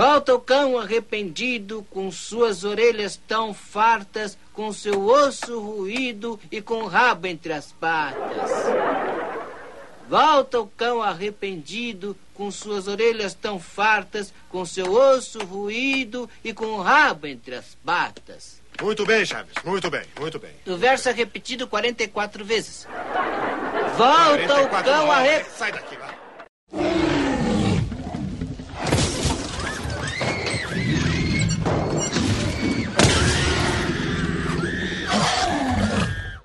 Volta o cão arrependido, com suas orelhas tão fartas, com seu osso ruído e com o rabo entre as patas. Volta o cão arrependido, com suas orelhas tão fartas, com seu osso ruído e com o rabo entre as patas. Muito bem, Chaves. Muito bem, muito bem. O verso é repetido 44 vezes. Volta o cão arrependido. Sai daqui, vai.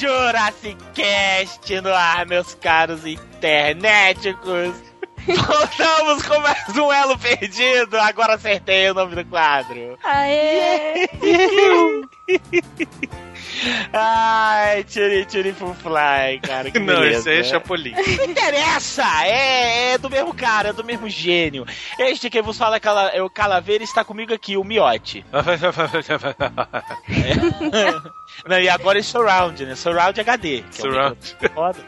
Jurassic Cast no ar, meus caros internéticos! Voltamos com mais um elo perdido! Agora acertei o nome do quadro! Aê! Ai, tchuri tchuri fly, cara. Que Não, beleza. esse aí é Chapolin. Não interessa! É, é do mesmo cara, é do mesmo gênio. Este que vos fala é cala- é o Calaveira está comigo aqui, o Miote. Não, e agora é Surround, né? Surround HD. é o Surround. foda.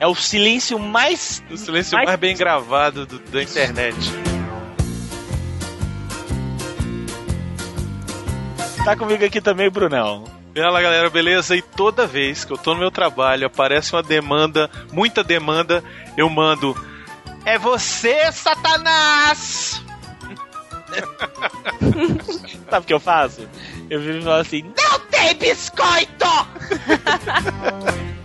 É o silêncio mais. O silêncio mais bem gravado do- da internet. Tá comigo aqui também, Brunão. Fala galera, beleza? E toda vez que eu tô no meu trabalho, aparece uma demanda, muita demanda, eu mando. É você, Satanás! Sabe o que eu faço? Eu viro e falo assim: Não tem biscoito!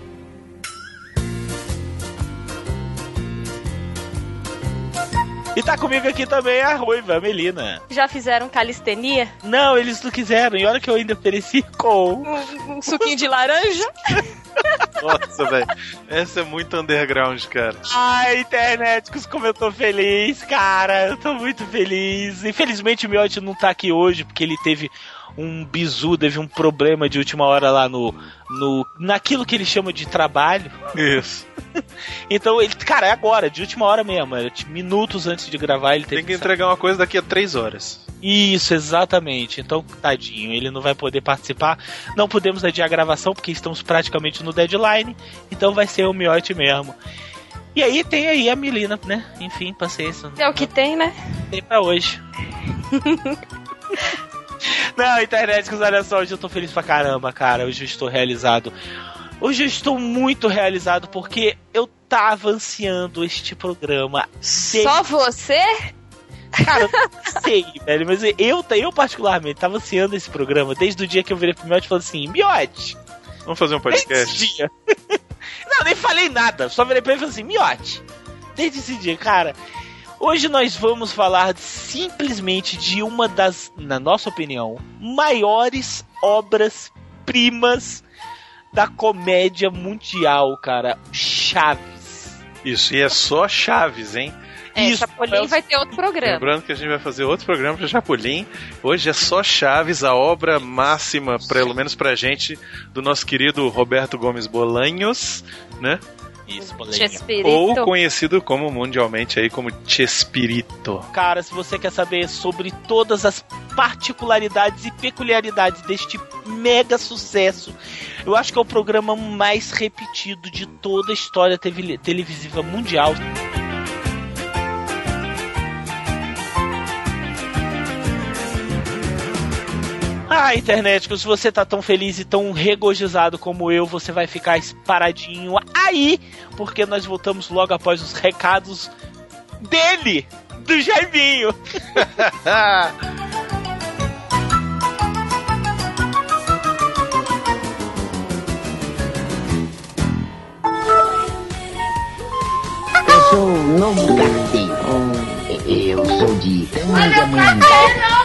E tá comigo aqui também a Ruiva, a Melina. Já fizeram calistenia? Não, eles não quiseram. E olha que eu ainda ofereci com. Um, um suquinho de laranja? Nossa, velho. Essa é muito underground, cara. Ai, internet, como eu tô feliz, cara. Eu tô muito feliz. Infelizmente o Miotti não tá aqui hoje, porque ele teve um bizu, teve um problema de última hora lá no. no naquilo que ele chama de trabalho. Isso. Então ele, cara, é agora, de última hora mesmo. Minutos antes de gravar, ele teve Tem que entregar uma coisa daqui a três horas. Isso, exatamente. Então, tadinho, ele não vai poder participar. Não podemos adiar a gravação porque estamos praticamente no deadline. Então vai ser o Miote mesmo. E aí tem aí a Melina, né? Enfim, paciência. É o que tem, né? Tem pra hoje. Não, internet, olha só, hoje eu tô feliz pra caramba, cara. Hoje eu estou realizado. Hoje eu estou muito realizado porque eu tava ansiando este programa. desde- Só você? Cara, eu não sei, velho, mas eu, eu particularmente tava ansiando esse programa desde o dia que eu virei pro Miote e falei assim: Miote, Vamos fazer um desde podcast? esse dia. não, nem falei nada, só virei pra ele e falei assim: Miote, desde esse dia, cara. Hoje nós vamos falar simplesmente de uma das, na nossa opinião, maiores obras-primas da comédia mundial, cara. Chaves. Isso, e é só Chaves, hein? É, Isso, Chapolin é vai ter outro programa. Lembrando que a gente vai fazer outro programa para Chapolin. Hoje é só Chaves, a obra máxima, pelo menos pra gente, do nosso querido Roberto Gomes Bolanhos, né? Isso. Ou conhecido como mundialmente aí como Chespirito. Cara, se você quer saber sobre todas as particularidades e peculiaridades deste mega sucesso, eu acho que é o programa mais repetido de toda a história tele- televisiva mundial. Ah, internet, se você tá tão feliz e tão regozijado como eu, você vai ficar paradinho aí, porque nós voltamos logo após os recados dele, do Jaiminho. sou o novo carteiro. Eu sou de Tangamanhã.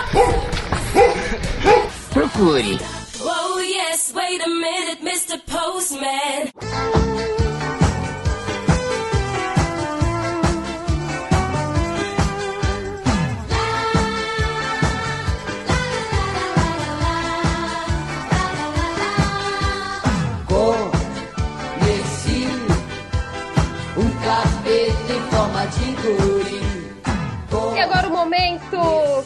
Procure. Oh yes, wait a minute, Mr. Postman. Um. E agora o momento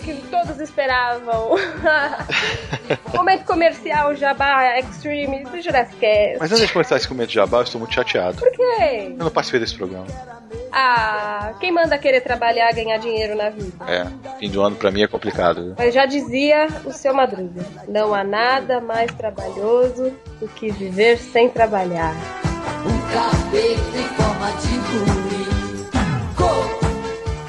que todos esperavam. momento comercial Jabá Extreme do Jurassic Cast. Mas antes de começar esse momento de jabá, eu estou muito chateado. Por quê? Eu não participei desse programa. Ah, quem manda querer trabalhar ganhar dinheiro na vida? É, fim do ano pra mim é complicado. viu? Mas já dizia o seu Madruga: não há nada mais trabalhoso do que viver sem trabalhar. Um capeta em forma de guri.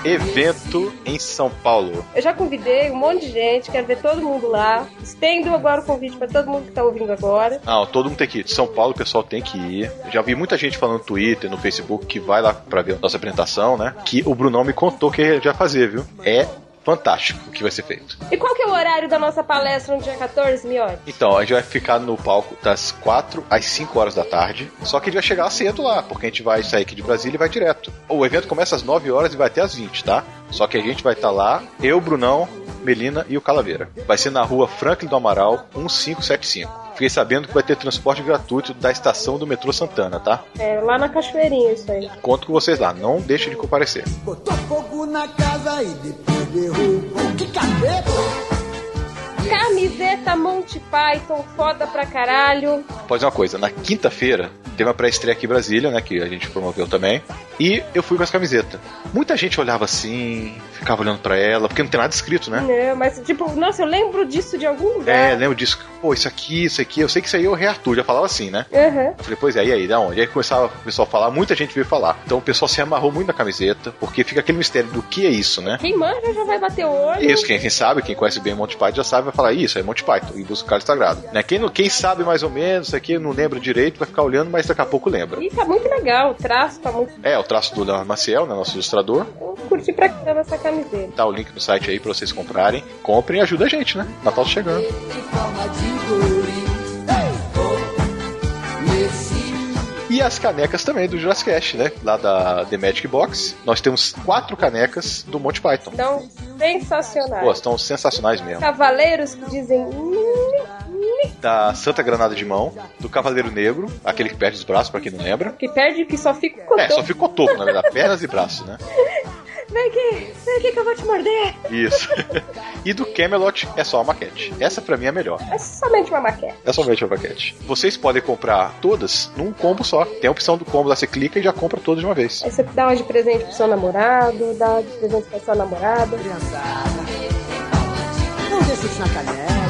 Evento em São Paulo. Eu já convidei um monte de gente, quero ver todo mundo lá. Estendo agora o convite para todo mundo que tá ouvindo agora. Não, todo mundo tem que ir. De São Paulo o pessoal tem que ir. Já vi muita gente falando no Twitter, no Facebook, que vai lá pra ver a nossa apresentação, né? Que o Brunão me contou que ele já fazer, viu? É fantástico o que vai ser feito. E qual que é o horário da nossa palestra no dia 14, Miotti? Então, a gente vai ficar no palco das 4 às 5 horas da tarde. Só que a gente vai chegar cedo lá, porque a gente vai sair aqui de Brasília e vai direto. O evento começa às 9 horas e vai até às 20, tá? Só que a gente vai estar lá, eu, Brunão, Melina e o Calaveira. Vai ser na rua Franklin do Amaral, 1575. Fiquei sabendo que vai ter transporte gratuito da estação do metrô Santana, tá? É lá na Cachoeirinha isso aí. Conto com vocês lá, não deixem de comparecer. Botou fogo na casa e depois derrubou. Que capeta! Camiseta Monty Python, foda pra caralho. Pode dizer uma coisa, na quinta-feira teve uma pré-estreia aqui em Brasília, né? Que a gente promoveu também. E eu fui com as camisetas. Muita gente olhava assim, ficava olhando pra ela, porque não tem nada escrito, né? Não, mas tipo, nossa, eu lembro disso de algum lugar. É, lembro disso. Pô, isso aqui, isso aqui. Eu sei que isso aí é o Rei Arthur, já falava assim, né? Uhum. Eu falei, pois é, e aí, da onde? Aí começava o pessoal a falar, muita gente veio falar. Então o pessoal se amarrou muito na camiseta, porque fica aquele mistério do que é isso, né? Quem manja já vai bater o olho. Isso, quem, quem sabe, quem conhece bem Monty Python já sabe, vai falar, isso, é Monty Python, e busca o cálice sagrado. Né? Quem, não- quem sabe mais ou menos, isso aqui não lembra direito, vai ficar olhando, mas daqui a pouco lembra. E tá muito legal, o traço tá muito. É, o traço do Leonardo Maciel, né, nosso ilustrador. Eu curti pra caramba essa camiseta. Tá o link no site aí pra vocês comprarem. Comprem e ajuda a gente, né? Natal tá chegando. E as canecas também do Jurassic Cast, né? Lá da The Magic Box. Nós temos quatro canecas do Monty Python. Então, sensacional. Pô, estão sensacionais mesmo. Cavaleiros que dizem. Da Santa Granada de Mão, do Cavaleiro Negro, aquele que perde os braços, pra quem não lembra. Que perde que só fica com É, só ficou topo, na verdade, pernas e braços, né? Vem aqui, vem aqui que eu vou te morder. Isso. e do Camelot é só a maquete. Essa pra mim é a melhor. É somente uma maquete. É somente a maquete. Vocês podem comprar todas num combo só. Tem a opção do combo lá, você clica e já compra todas de uma vez. Aí você dá uma de presente pro seu namorado, dá uma de presente pra sua namorada. Não deixa isso na canela.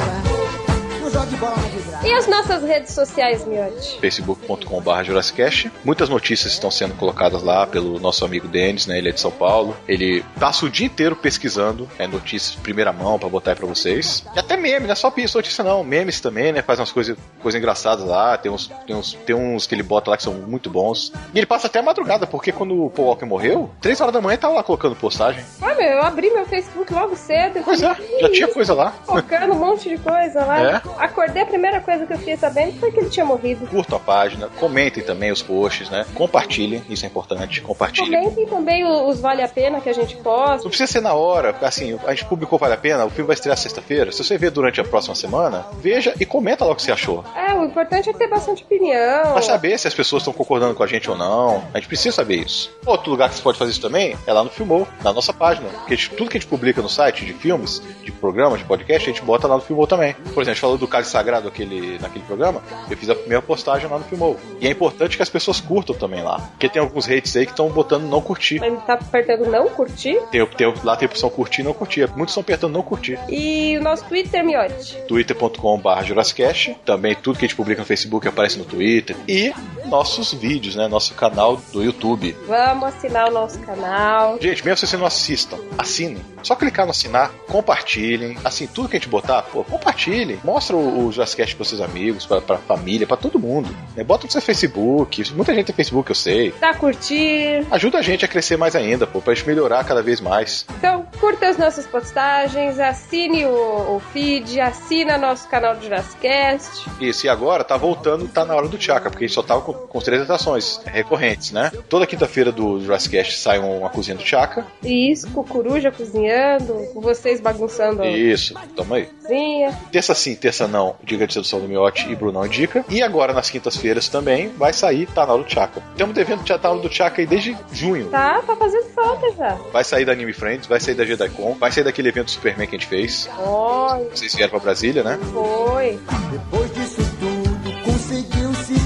Jogue bola. E as nossas redes sociais, Miotti? facebook.com.br Jurassicast. Muitas notícias estão sendo colocadas lá pelo nosso amigo Denis, né? Ele é de São Paulo. Ele passa o dia inteiro pesquisando é, notícias de primeira mão pra botar aí pra vocês. E até meme, não é só notícia não. Memes também, né? Faz umas coisas coisas engraçadas lá. Tem uns, tem, uns, tem uns que ele bota lá que são muito bons. E ele passa até a madrugada, porque quando o Paul Walker morreu, 3 horas da manhã ele tava lá colocando postagem. Ah, meu, eu abri meu Facebook logo cedo. Pois é, já tinha coisa lá. Focando um monte de coisa lá. É? Acordei, a primeira coisa que eu fiquei sabendo foi que ele tinha morrido. Curtam a página, comentem também os posts, né? Compartilhem, isso é importante. Compartilhem. Comentem também os Vale a Pena que a gente posta. Não precisa ser na hora, assim, a gente publicou Vale a Pena, o filme vai estrear sexta-feira. Se você ver durante a próxima semana, veja e comenta lá o que você achou. É, o importante é ter bastante opinião. Pra saber se as pessoas estão concordando com a gente ou não. A gente precisa saber isso. Outro lugar que você pode fazer isso também é lá no Filmou, na nossa página. Porque gente- tudo que a gente publica no site de filmes, de programas, de podcast, a gente bota lá no Filmou também. Por exemplo, a gente falou do Cálice Sagrado aquele, naquele programa, eu fiz a primeira postagem lá no Filmou. E é importante que as pessoas curtam também lá. Porque tem alguns hates aí que estão botando não curtir. Ele tá apertando não curtir. Tem, tem- lá tem a opção curtir e não curtir. Muitos estão apertando não curtir. E o nosso Twitter, Miotti. twitter.com.br Jurassicast. Também tudo que a gente publica no Facebook aparece no Twitter. E nossos vídeos, né? Nosso canal do YouTube. Vamos assinar o nosso canal. Gente, mesmo se vocês não assistam, assinem. Só clicar no assinar, compartilhem. Assim, tudo que a gente botar, pô, compartilhem. Mostra o, o Jurassic pros seus amigos, pra, pra família, pra todo mundo. É, bota no seu Facebook. Muita gente tem Facebook, eu sei. Dá curtir. Ajuda a gente a crescer mais ainda, pô, pra gente melhorar cada vez mais. Então, curta as nossas postagens, assine o, o feed, assina nosso canal do Jurassicast. Isso, e agora tá voltando, tá na hora do Chaka, porque a gente só tava com, com as três atrações recorrentes, né? Toda quinta-feira do Jurassic Cast sai uma cozinha do Chaka. Isso, com coruja cozinhando, com vocês bagunçando Isso, tamo aí. cozinha. Terça sim, terça não, Dica de Sedução do Miote e Brunão Dica. E agora nas quintas-feiras também vai sair na hora do Chaka. Estamos devendo na hora do Chaka aí desde junho. Tá, tá fazendo falta já. Vai sair da Anime Friends, vai sair da JediCon, vai sair daquele evento Superman que a gente fez. Oi, Vocês vieram pra Brasília, né? foi. Depois disso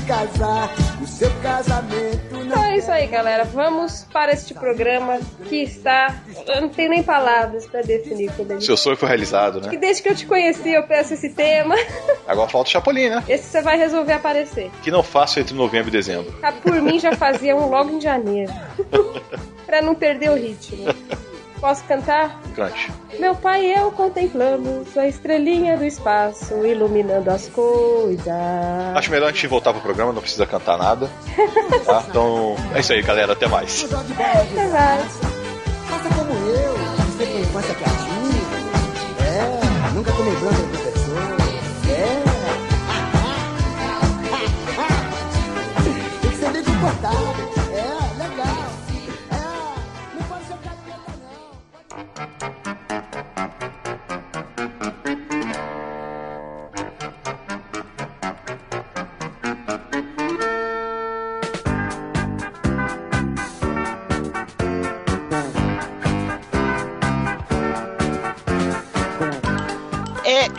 casar. O seu casamento não Então é isso aí, galera. Vamos para este programa que está. Eu não tenho nem palavras pra definir quando ele. Seu sonho foi realizado, Que né? desde que eu te conheci eu peço esse tema. Agora falta o Chapolin, né? Esse você vai resolver aparecer. Que não faço entre novembro e dezembro. Ah, Por mim já fazia um logo em janeiro. pra não perder o ritmo. Posso cantar? Cante. Meu pai e eu contemplamos a estrelinha do espaço iluminando as coisas. Acho melhor a gente voltar pro programa, não precisa cantar nada. Tá? Então, é isso aí, galera. Até mais. Até mais. Faça como eu, você tem infância criativa. É, nunca tomei bronca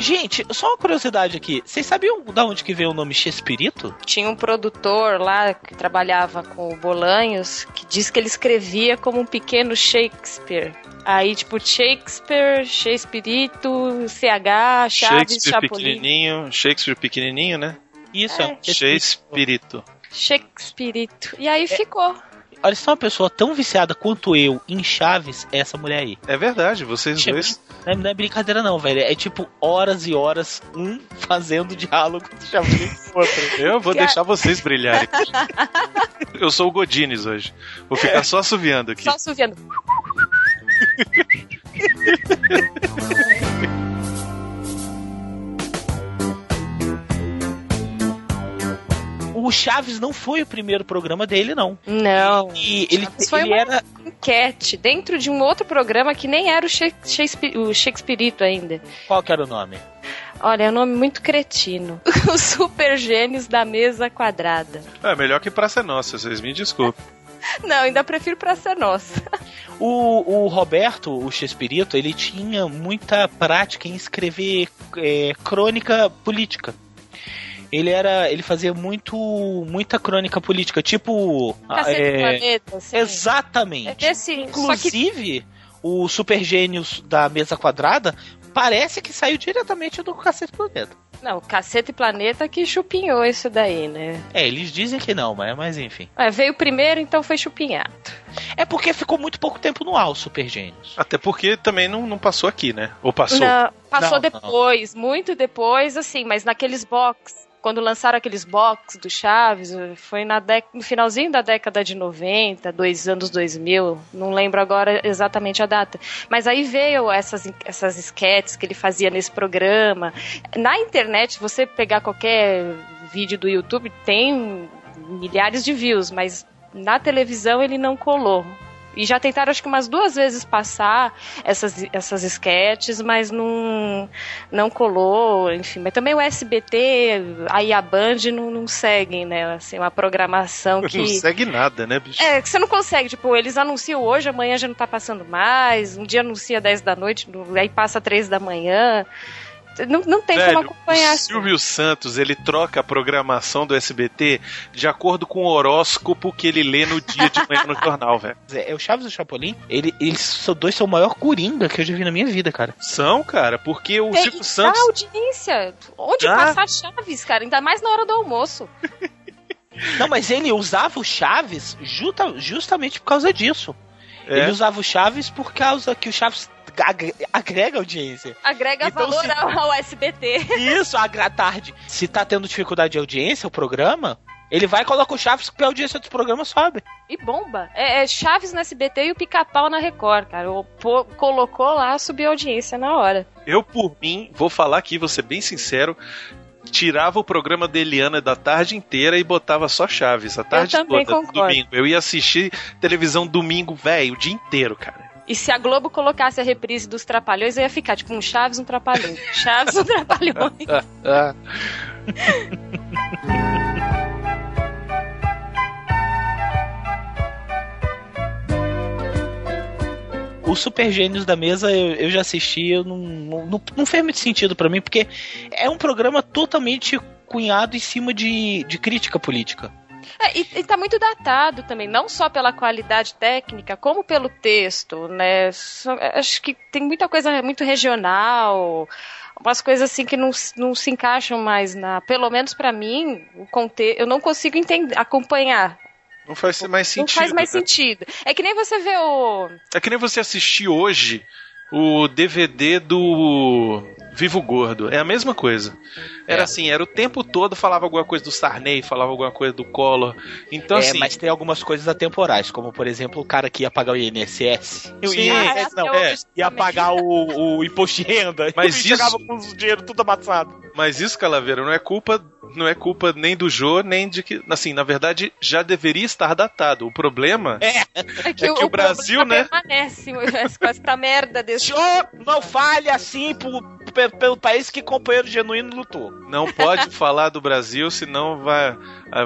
gente, só uma curiosidade aqui. Vocês sabiam da onde que veio o nome Chespirito? Tinha um produtor lá que trabalhava com o Bolanhos que disse que ele escrevia como um pequeno Shakespeare. Aí, tipo, Shakespeare, Shakespearito, CH, Chaves, Shakespeare Chapolin. pequenininho, Shakespeare pequenininho, né? Isso, é, É. um Shakespearito. Shakespearito. E aí ficou. Olha, se uma pessoa tão viciada quanto eu em Chaves, é essa mulher aí. É verdade, vocês Tipo, dois. Não é, não é brincadeira não, velho. É tipo horas e horas um fazendo diálogo do Chapolin com o outro. Eu vou Cara- deixar vocês brilharem. Eu sou o Godines hoje. Vou ficar só assoviando aqui. Só suviando. O Chaves não foi o primeiro programa dele, não. Não. E ele, Chaves foi ele uma era. enquete dentro de um outro programa que nem era o Shakespeare, o Shakespearito ainda. Qual que era o nome? Olha, é um nome muito cretino. Os super gênios da mesa quadrada. É melhor que Praça Nossa, vocês me desculpem. Não, ainda prefiro pra ser nossa. O, o Roberto, o Chespirito, ele tinha muita prática em escrever é, crônica política. Ele era, ele fazia muito, muita crônica política, tipo, Cacete é, Planeta, assim. exatamente. É desse, que Inclusive, o Super Gênios da Mesa Quadrada parece que saiu diretamente do Cacete Planeta. Não, Cacete Planeta que chupinhou isso daí, né? É, eles dizem que não, mas, mas enfim. É, veio primeiro, então foi chupinhado. É porque ficou muito pouco tempo no ar, o Super Gênios. Até porque também não, não passou aqui, né? Ou passou? Não, passou Não, depois, muito depois, assim, mas naqueles box. Quando lançaram aqueles box do Chaves, foi na no finalzinho da década de 90, dois anos 2000, não lembro agora exatamente a data. Mas aí veio essas, essas esquetes que ele fazia nesse programa. Na internet, você pegar qualquer vídeo do YouTube, tem milhares de views, mas na televisão ele não colou. E já tentaram, acho que umas duas vezes passar essas, essas sketches, mas não, não colou, enfim. Mas também o SBT, aí a Band não, não seguem, né? Assim, uma programação que. Não segue nada, né, bicho? É, que você não consegue, tipo, eles anunciam hoje, amanhã já não tá passando mais, um dia anuncia 10 da noite, no- aí passa 3 da manhã. Não, não tem Velho, como acompanhar. o Silvio Santos, ele troca a programação do SBT de acordo com o horóscopo que ele lê no dia de manhã no jornal, velho. É, o Chaves e o Chapolin, ele, eles são dois são o maior coringa que eu já vi na minha vida, cara. São, cara, porque o É, Silvio Santos. audiência. Onde Dá. passar Chaves, cara? Ainda mais na hora do almoço. Não, mas ele usava o Chaves justa- justamente por causa disso. É. Ele usava o Chaves por causa que o Chaves agre- agrega audiência. Agrega Então, valor se- ao, SBT. Isso, a tarde. Se tá tendo dificuldade de audiência, o programa, ele vai e coloca o Chaves que a audiência dos programas sobe. E bomba. É, é Chaves no SBT e o pica-pau na Record, cara. O, pô- colocou lá, subiu a audiência na hora. Eu, por mim, vou falar aqui, vou ser bem sincero. Tirava o programa da Eliana da tarde inteira e botava só Chaves, a tarde também toda, concordo. domingo. Eu ia assistir televisão domingo, velho, o dia inteiro, cara. E se a Globo colocasse a reprise dos Trapalhões, eu ia ficar tipo um Chaves, um Trapalhão. Chaves, um Trapalhões. Os Super Gênios da Mesa eu, eu já assisti, eu não, não, não, fez muito sentido pra mim, porque é um programa totalmente cunhado em cima de, de crítica política. É, e, e tá muito datado também, não só pela qualidade técnica, como pelo texto, né? Só- Acho que tem muita coisa muito regional, umas coisas assim que não, não se encaixam mais na. Pelo menos pra mim, o conte eu não consigo entender, acompanhar. Não faz mais sentido. não faz mais né? sentido. É que nem você vê o. É que nem você assistir hoje o DVD do Vivo Gordo. É a mesma coisa. Era É. assim, era o tempo todo falava alguma coisa do Sarney, falava alguma coisa do Collor. Então, é, assim. mas tem algumas coisas atemporais, como por exemplo o cara que ia pagar o INSS. Sim, ia, é, não, até é, ia pagar o, o imposto de renda. Mas e chegava isso- com o dinheiro tudo amassado. Mas isso, Calaveira, não é culpa, não é culpa nem do Jô, nem de que, assim, na verdade, já deveria estar datado. O problema é, É que, É que o Brasil, problema né? Permanece com essa merda desse. Senhor, não fale assim pro, pelo país que companheiro genuíno lutou. não pode falar do Brasil, senão vai,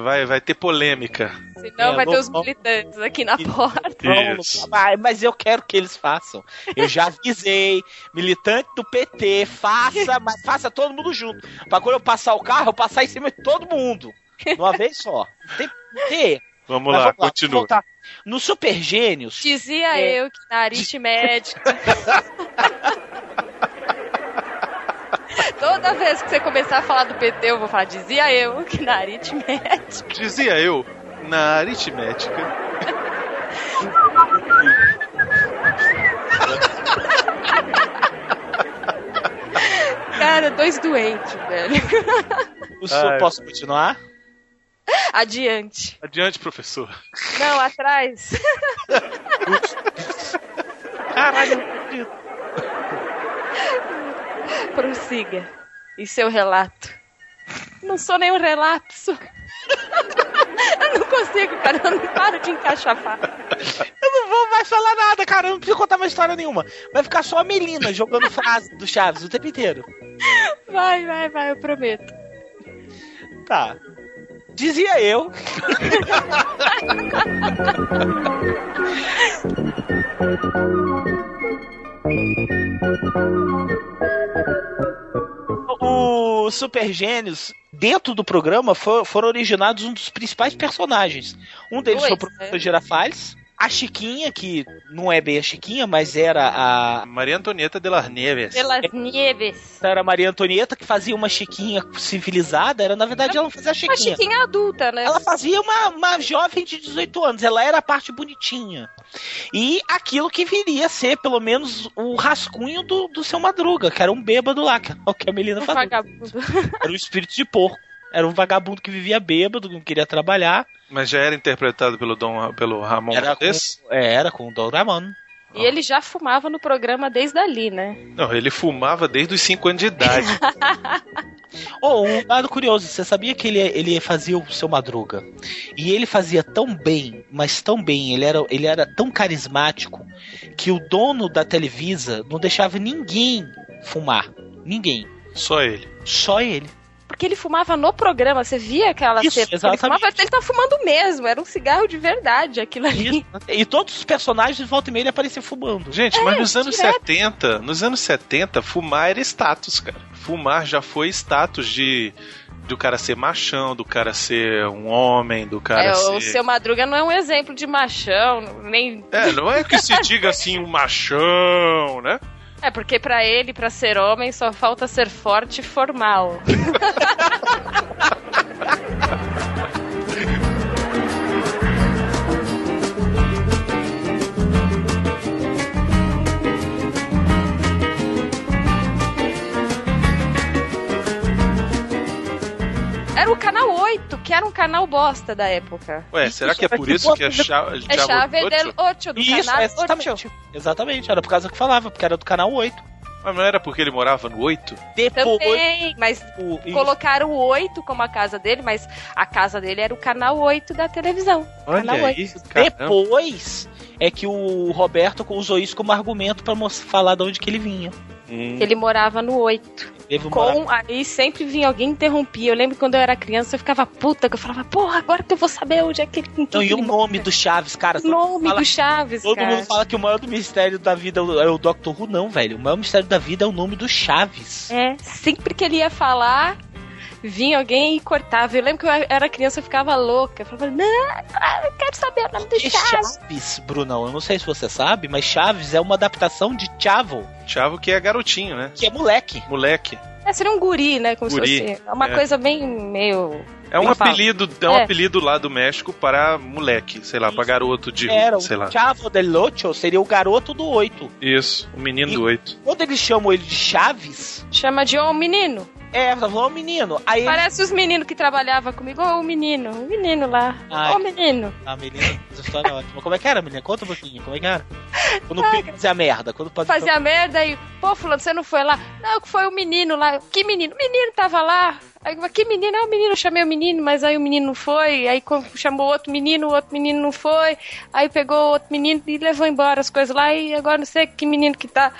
vai, vai ter polêmica. Senão É, vai ter os militantes aqui na porta. Isso. Mas eu quero que eles façam. Eu já avisei, militante do PT, faça, mas faça todo mundo junto. Pra quando eu passar o carro, eu passar em cima de todo mundo. De uma vez só. Tem ter. Vamos Mas lá, vamos continua. voltar. No Super Gênios. Dizia É. eu que na aritmética. Toda vez que você começar a falar do PT, eu vou falar, dizia eu que na aritmética. Dizia eu, na aritmética. Cara, dois doentes, velho. O senhor Ai. posso continuar? Adiante. Adiante, professor. Não, atrás. Caralho. Prossiga. E seu relato. Não sou nenhum relapso. Eu não consigo, cara. Eu não paro de encaixafar. Eu não vou mais falar nada, cara. Eu não preciso contar mais história nenhuma. Vai ficar só a Melina jogando frase do Chaves o tempo inteiro. Vai, vai, vai, eu prometo. Tá. Dizia eu. O Super Gênios, dentro do programa, for- foram originados um dos principais personagens. Um deles Dois, foi o professor né? Girafales. A Chiquinha, que não é bem a Chiquinha, mas era a. Maria Antonieta de las Nieves. Pelas nieves. Era a Maria Antonieta, que fazia uma Chiquinha civilizada. Era, na verdade, ela não fazia a Uma Chiquinha. chiquinha adulta, né? Ela fazia uma, uma jovem de 18 anos, ela era a parte bonitinha. E aquilo que viria a ser, pelo menos, o rascunho do, do seu Madruga, que era um bêbado lá, que é o que a Melina Um fazia. vagabundo. Era um espírito de porco. Era um vagabundo que vivia bêbado, não queria trabalhar. Mas já era interpretado pelo, Dom, pelo Ramon Era com, é, era com o Dom Ramon. E ele já fumava no programa desde ali, né? Não, ele fumava desde os 5 anos de idade. Oh, um dado curioso, você sabia que ele, ele fazia o seu Madruga? E ele fazia tão bem, mas tão bem, ele era, ele era tão carismático, que o dono da Televisa não deixava ninguém fumar. Ninguém. Só ele. Só ele. Porque ele fumava no programa, você via aquela Isso, cena. Ele, fumava, ele tava fumando mesmo, era um cigarro de verdade aquilo ali. E todos os personagens de volta e meia ele aparecia fumando. Gente, mas nos anos direto. 70, nos anos 70, fumar era status, cara. Fumar já foi status de do cara ser machão, do cara ser um homem, do cara É, ser o seu Madruga não é um exemplo de machão, nem. É, não é que se diga assim um machão, né? É, porque pra ele, pra ser homem, só falta ser forte e formal. era um canal bosta da época. Ué, será que é por isso que é chave, É Chave del Ocho, do Isso, canal exatamente. 8. Exatamente, era por causa que falava, porque era do canal 8. Mas não era porque ele morava no 8? Depois. Também, mas o- isso. colocaram o 8 como a casa dele, mas a casa dele era o canal 8 da televisão. canal Olha 8. caramba. Depois é que o Roberto usou isso como argumento pra mos- falar de onde que ele vinha. Hum. Ele morava no 8. Teve um Com, aí sempre vinha alguém interrompia. Eu lembro que quando eu era criança eu ficava puta, que eu falava, porra, agora que eu vou saber onde é que ele. Não, e o nome do Chaves, cara? O nome fala- do Chaves, Todo cara. mundo fala que o maior do mistério da vida é o- é o Dr. Who, não, velho. O maior mistério da vida é o nome do Chaves. É, sempre que ele ia falar, vinha alguém e cortava. Eu lembro que eu era criança eu ficava louca. Eu falava, não, eu quero saber o nome do Chaves. Chaves, Brunão, eu não sei se você sabe, mas Chaves é uma adaptação de Chavo, Chavo que é garotinho, né? que é moleque. Moleque. É, seria um guri, né? Como Guri, se fosse. É uma é. coisa bem meio. É um apelido, é um É. apelido lá do México para moleque, sei lá, para garoto de, Era sei lá. Chavo del Ocho, seria o garoto do 8. Isso, o menino E- do 8. Quando eles chamam ele de Chaves, Chama de ô menino. É, falou, ô menino. Aí. Parece os meninos que trabalhavam comigo. Ô menino, o menino lá. Ai. Ô menino. Ah, menina, essa história é ótima. Como é que era, menina? Conta um pouquinho, como é que era? Quando o Pedro fazia merda, quando pode Fazia merda e, pô, fulano, você não foi lá? Não, que foi o menino lá. Que menino? O menino tava lá. Aí, que menino? É o menino, eu chamei o menino, mas aí o menino não foi. Aí chamou outro menino, o outro menino não foi. Aí pegou outro menino e levou embora as coisas lá. E agora não sei que menino que tá.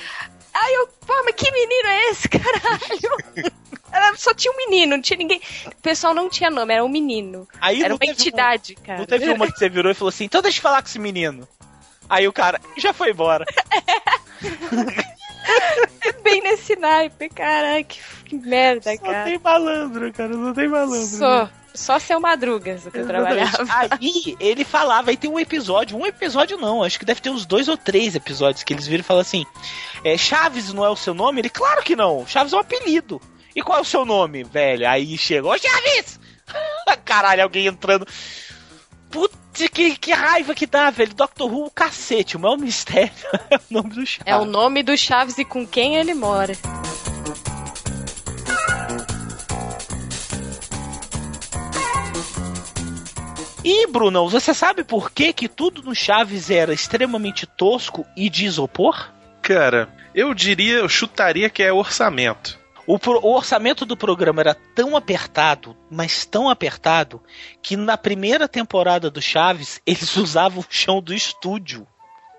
Aí eu, pô, mas que menino é esse, caralho? Era, só tinha um menino, não tinha ninguém. O pessoal não tinha nome, era um menino. Aí era uma entidade, cara. Não teve uma que você virou e falou assim, então deixa eu falar com esse menino. Aí o cara já foi embora. É bem nesse naipe, caralho, que, que merda, Só cara. tem malandro, cara, não tem malandro. Só, só seu Madrugas que eu trabalhava. Aí ele falava, aí tem um episódio, um episódio não, acho que deve ter uns dois ou três episódios que eles viram e falam assim: é, Chaves não é o seu nome? Ele, claro que não, Chaves é um apelido. E qual é o seu nome, velho? Aí chegou, Chaves! Caralho, alguém entrando. Putz, que, que raiva que dá, velho. Doctor Who, cacete, o maior mistério é o nome do Chaves. É o nome do Chaves e com quem ele mora. E, Brunão, você sabe por que, que tudo no Chaves era extremamente tosco e de isopor? Cara, eu diria, eu chutaria que é orçamento. O, pro- o orçamento do programa era tão apertado, mas tão apertado, que na primeira temporada do Chaves, eles usavam o chão do estúdio.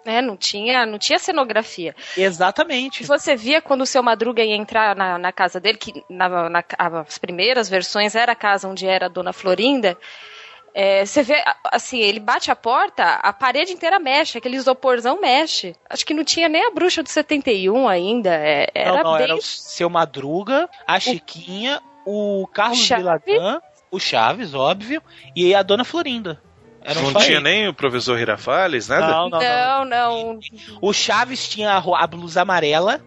É, não tinha, não tinha cenografia. Exatamente. Você via quando o seu Madruga ia entrar na, na casa dele, que na, na- as primeiras versões era a casa onde era a Dona Florinda. É, você vê, assim, ele bate a porta, a parede inteira mexe, aquele isoporzão mexe. Acho que não tinha nem a bruxa do 71 ainda. é, era não, não, bem. era o seu Madruga, a Chiquinha, o Carlos Chaves. Villagrán, o Chaves, óbvio, e a Dona Florinda. Eram não tinha nem o professor Girafales, nada? Não, não, não. Não, não. O Chaves tinha a, a blusa amarela,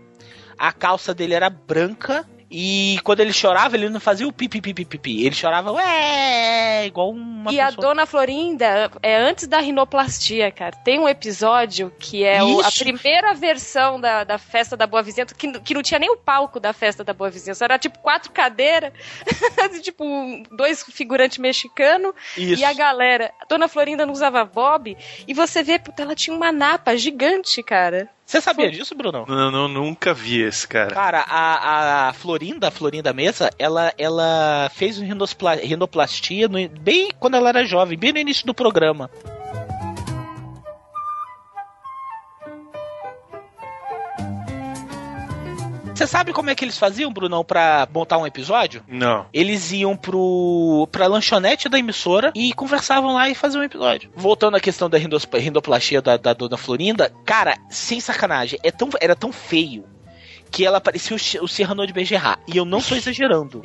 a calça dele era branca. E quando ele chorava, ele não fazia o pipi, pipi, pipi. Ele chorava, ué, igual uma e a pessoa. Dona Florinda é antes da rinoplastia, cara. Tem um episódio que é o- a primeira versão da, da festa da Boa Vizinhança, que, que não tinha nem o palco da festa da Boa Vizinhança. Era tipo quatro cadeiras, tipo dois figurantes mexicanos e a galera. A Dona Florinda não usava bob e você vê, puta, ela tinha uma napa gigante, cara. Você sabia disso, Bruno? Não, não, nunca vi esse cara. Cara, a, a Florinda, a Florinda Mesa, ela, ela fez um rinoplastia no- bem quando ela era jovem, bem no início do programa. Você sabe como é que eles faziam, Brunão, pra montar um episódio? Não. Eles iam pro, pra lanchonete da emissora e conversavam lá e faziam um episódio. Voltando à questão da rindoplastia da, da dona Florinda, cara, sem sacanagem, é tão, era tão feio que ela parecia o, o Serrano de Bergerrat. E eu não tô exagerando.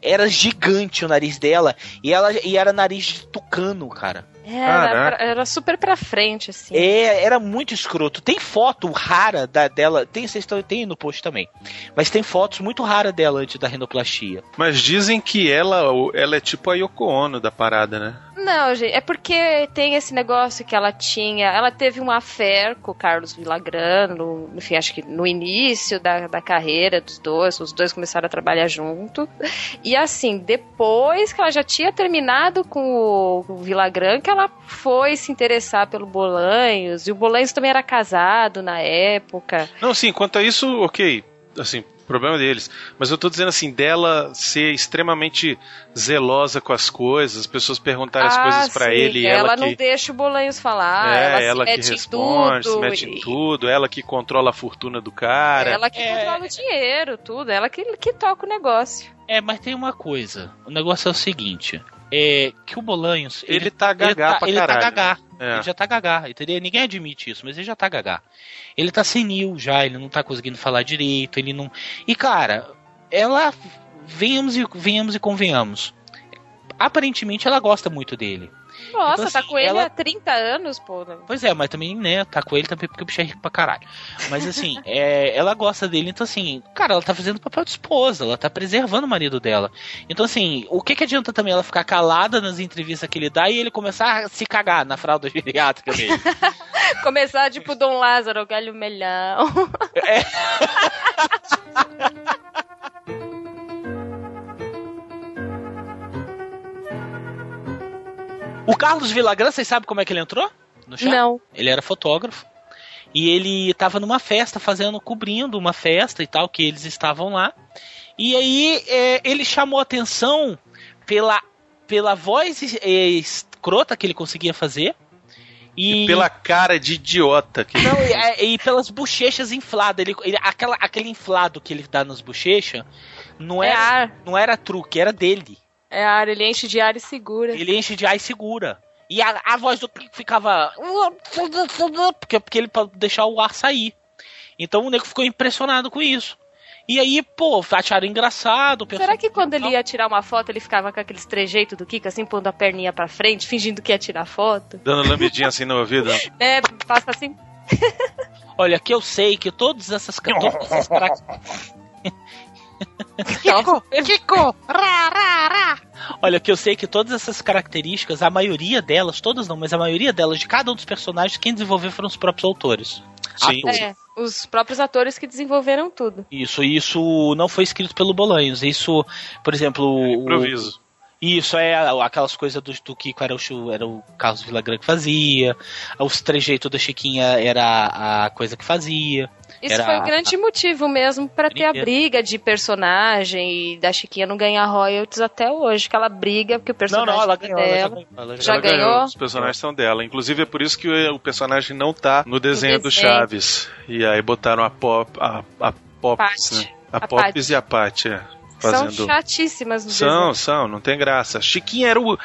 Era gigante o nariz dela e, ela, e era nariz de tucano, cara. É, Era, Caraca. era super pra frente, assim. É, era muito escroto. Tem foto rara da, dela, tem, vocês estão- tem no post também. Mas tem fotos muito raras dela antes da rinoplastia. Mas dizem que ela, ela é tipo a Yoko Ono da parada, né? Não, gente, é porque tem esse negócio que ela tinha. Ela teve uma affair com o Carlos Villagrán, no, enfim, acho que no início da, da carreira dos dois, os dois começaram a trabalhar junto. E assim, depois que ela já tinha terminado com o, o Villagrán, que ela foi se interessar pelo Bolanhos, e o Bolanhos também era casado na época. Não, sim, quanto a isso, ok. Assim, problema deles. Mas eu tô dizendo assim, dela ser extremamente zelosa com as coisas, as pessoas perguntarem as Ah, coisas pra sim, ele e ela ela, não que. deixa o Bolanhos falar. é, ela, ela, se que mete em responde, se tudo, mete em e- tudo, ela que controla a fortuna do cara. Ela que controla o dinheiro, tudo. Ela que, que toca o negócio. É, mas tem uma coisa. O negócio é o seguinte. É que o Bolanhos. Ele tá gagá ele tá, pra ele caralho. tá gagá. É. Ele já tá gagá, entendeu? Ninguém admite isso, mas ele já tá gagá. Ele tá senil já, ele não tá conseguindo falar direito, ele não. E cara, ela. Venhamos e, venhamos e convenhamos. Aparentemente ela gosta muito dele. Nossa, Então, tá assim, com ele ela- há 30 anos, pô. Pois é, mas também, né, tá com ele também porque o bicho é rico pra caralho. Mas assim, é, ela gosta dele, então assim, cara, ela tá fazendo o papel de esposa, ela tá preservando o marido dela. Então assim, o que que adianta também ela ficar calada nas entrevistas que ele dá e ele começar a se cagar na fralda geriátrica dele? Começar tipo Dom Lázaro, o galho melhão. O Carlos Villagrán, vocês sabem como é que ele entrou? No chat? Não. Ele era fotógrafo. E ele tava numa festa, fazendo, cobrindo uma festa e tal, que eles estavam lá. E aí é, ele chamou atenção pela, pela voz é, escrota que ele conseguia fazer. E, Pela cara de idiota que Não, e, é, e pelas bochechas infladas. Ele, ele- aquela, aquele inflado que ele dá nas bochechas não É era, ar. não era truque, era dele. É ar, ele enche de ar e segura. Ele enche de ar e segura. E a, a voz do Pico ficava. Porque, porque ele pra deixar o ar sair. Então o nego ficou impressionado com isso. E aí, pô, acharam engraçado. o Será que quando ele ia tirar uma foto, ele ficava com aqueles trejeitos do Kiko, assim, pondo a perninha pra frente, fingindo que ia tirar foto? dando lambidinha assim no ouvido. É, passa assim. Olha, que eu sei que todas essas. Todas essas características. Kiko! Kiko! Ra, ra, ra. Olha, que eu sei que todas essas características, a maioria delas, todas não, mas a maioria delas, de cada um dos personagens, quem desenvolveu foram os próprios autores. Sim. Atores. É, os próprios atores que desenvolveram tudo. Isso, isso não foi escrito pelo Bolanhos. Isso, por exemplo. o- Improviso. Isso é aquelas coisas do, do Kiko era o, era o Carlos Villagrán que fazia, os trejeitos da Chiquinha era a coisa que fazia. Isso era foi o a- grande motivo mesmo pra ter a briga de personagem e da Chiquinha não ganhar royalties até hoje, que ela briga porque o Não, personagem não, ela é ganhou, ela já dela. ganhou. Ela já Já Ela ganhou? Os personagens são dela. Inclusive é por isso que o, personagem não tá no desenho do. Chaves. E aí botaram a Pop, a, a Pops, né? A, A Pops Patty. e a Patty, é. São Fazendo. chatíssimas no São, desenho. são, não tem graça. Chiquinha era o.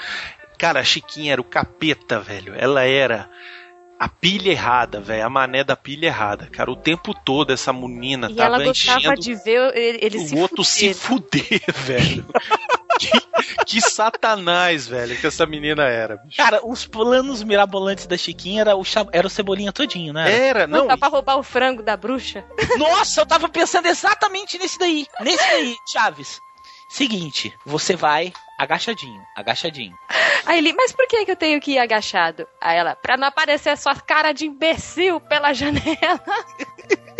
Cara, a Chiquinha era o capeta, velho. Ela era a pilha errada, velho. A mané da pilha errada. Cara, o tempo todo essa menina E tava ela gostava de ver ele, o se outro se fuder. fuder, velho. que, que satanás, velho, que essa menina era, bicho. Cara, os planos mirabolantes da Chiquinha era o, era o Cebolinha todinho, né? Era, Não, não. dá pra roubar o frango da bruxa? Nossa, eu tava pensando exatamente nesse daí. Nesse daí, Chaves. Seguinte, você vai agachadinho, agachadinho. Aí ele, mas por que, que eu tenho que ir agachado? Aí ela, pra não aparecer a sua cara de imbecil pela janela.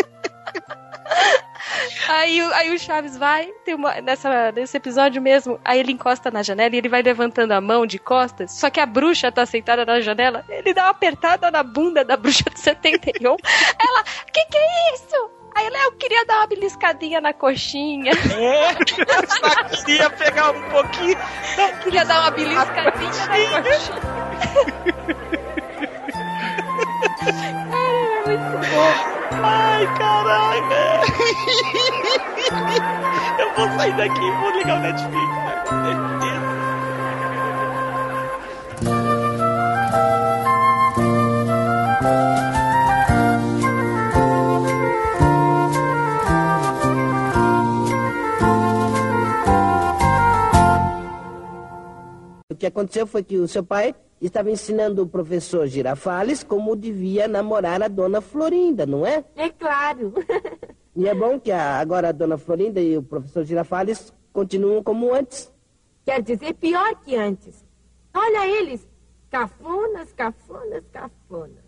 Aí, aí o Chaves vai, uma, nessa, nesse episódio mesmo, aí ele encosta na janela e ele vai levantando a mão de costas, só que a bruxa tá sentada na janela, ele dá uma apertada na bunda da bruxa de 71. Ela, que que é isso? Aí ela, eu queria dar uma beliscadinha na coxinha. É, eu só queria pegar um pouquinho. Eu queria dar uma beliscadinha na coxinha. Cara, é muito bom. Ai, caraca. Eu vou sair daqui e vou ligar o Netflix, né? com certeza. O que aconteceu foi que o seu pai estava ensinando o professor Girafales como devia namorar a dona Florinda, não é? É claro. E é bom que a- agora a dona Florinda e o professor Girafales continuam como antes. Quer dizer, pior que antes. Olha eles! Cafonas, cafonas, cafonas.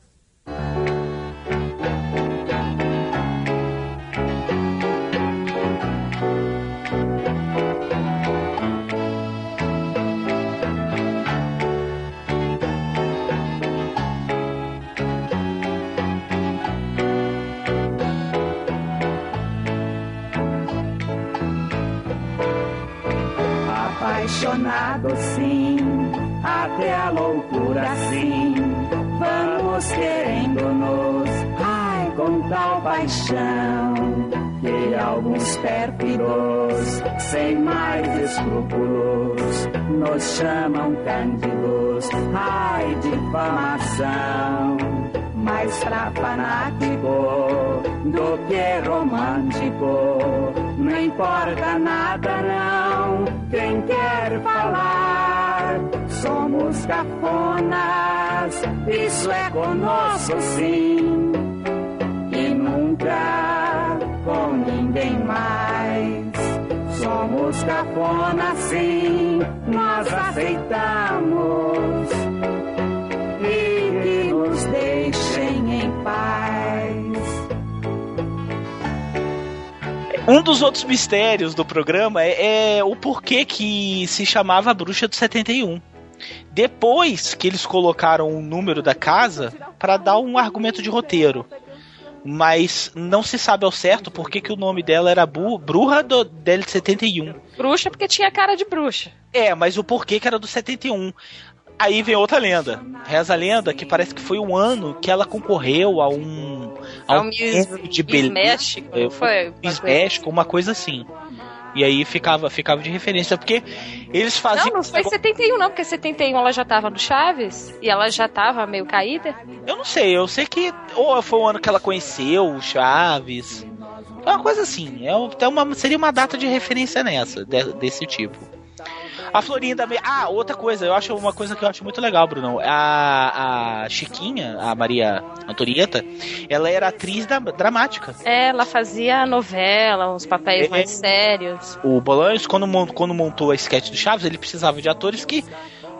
Apaixonado sim, até a loucura sim. Vamos querendo-nos, ai, com tal paixão. Que alguns pérfidos, sem mais escrúpulos, nos chamam cândidos, ai, difamação. Mais pra fanático do que romântico, não importa nada não. Quem quer falar, somos cafonas, isso é conosco sim, e nunca com ninguém mais. Somos cafonas sim, nós aceitamos Um dos outros mistérios do programa é, é o porquê que se chamava Bruxa do 71. Depois que eles colocaram o número da casa para dar um argumento de roteiro. Mas não se sabe ao certo por que, que o nome dela era Bu Bruja do, del 71. Bruxa porque tinha cara de bruxa. É, mas o porquê que era do 71. Aí vem outra lenda. Reza a lenda que parece que foi um ano que ela concorreu a um. A a um Miss- de beleza. México, não foi? Miss Uma coisa México, uma coisa assim. E aí ficava, ficava de referência, porque eles faziam. Não, não foi 71 não, porque 71 ela já tava no Chaves e ela já tava meio caída. Eu não sei, eu sei que. Ou foi o ano que ela conheceu o Chaves. É uma coisa assim. É é uma, seria uma data de referência nessa, de- desse tipo. A Florinda. me- Ah, outra coisa, eu acho uma coisa que eu acho muito legal, Bruno. A, a Chiquinha, a Maria Antonieta, ela era atriz da, dramática. É, ela fazia novela, uns papéis É. mais sérios. O Bolanhos, quando, quando montou a sketch do Chaves, ele precisava de atores que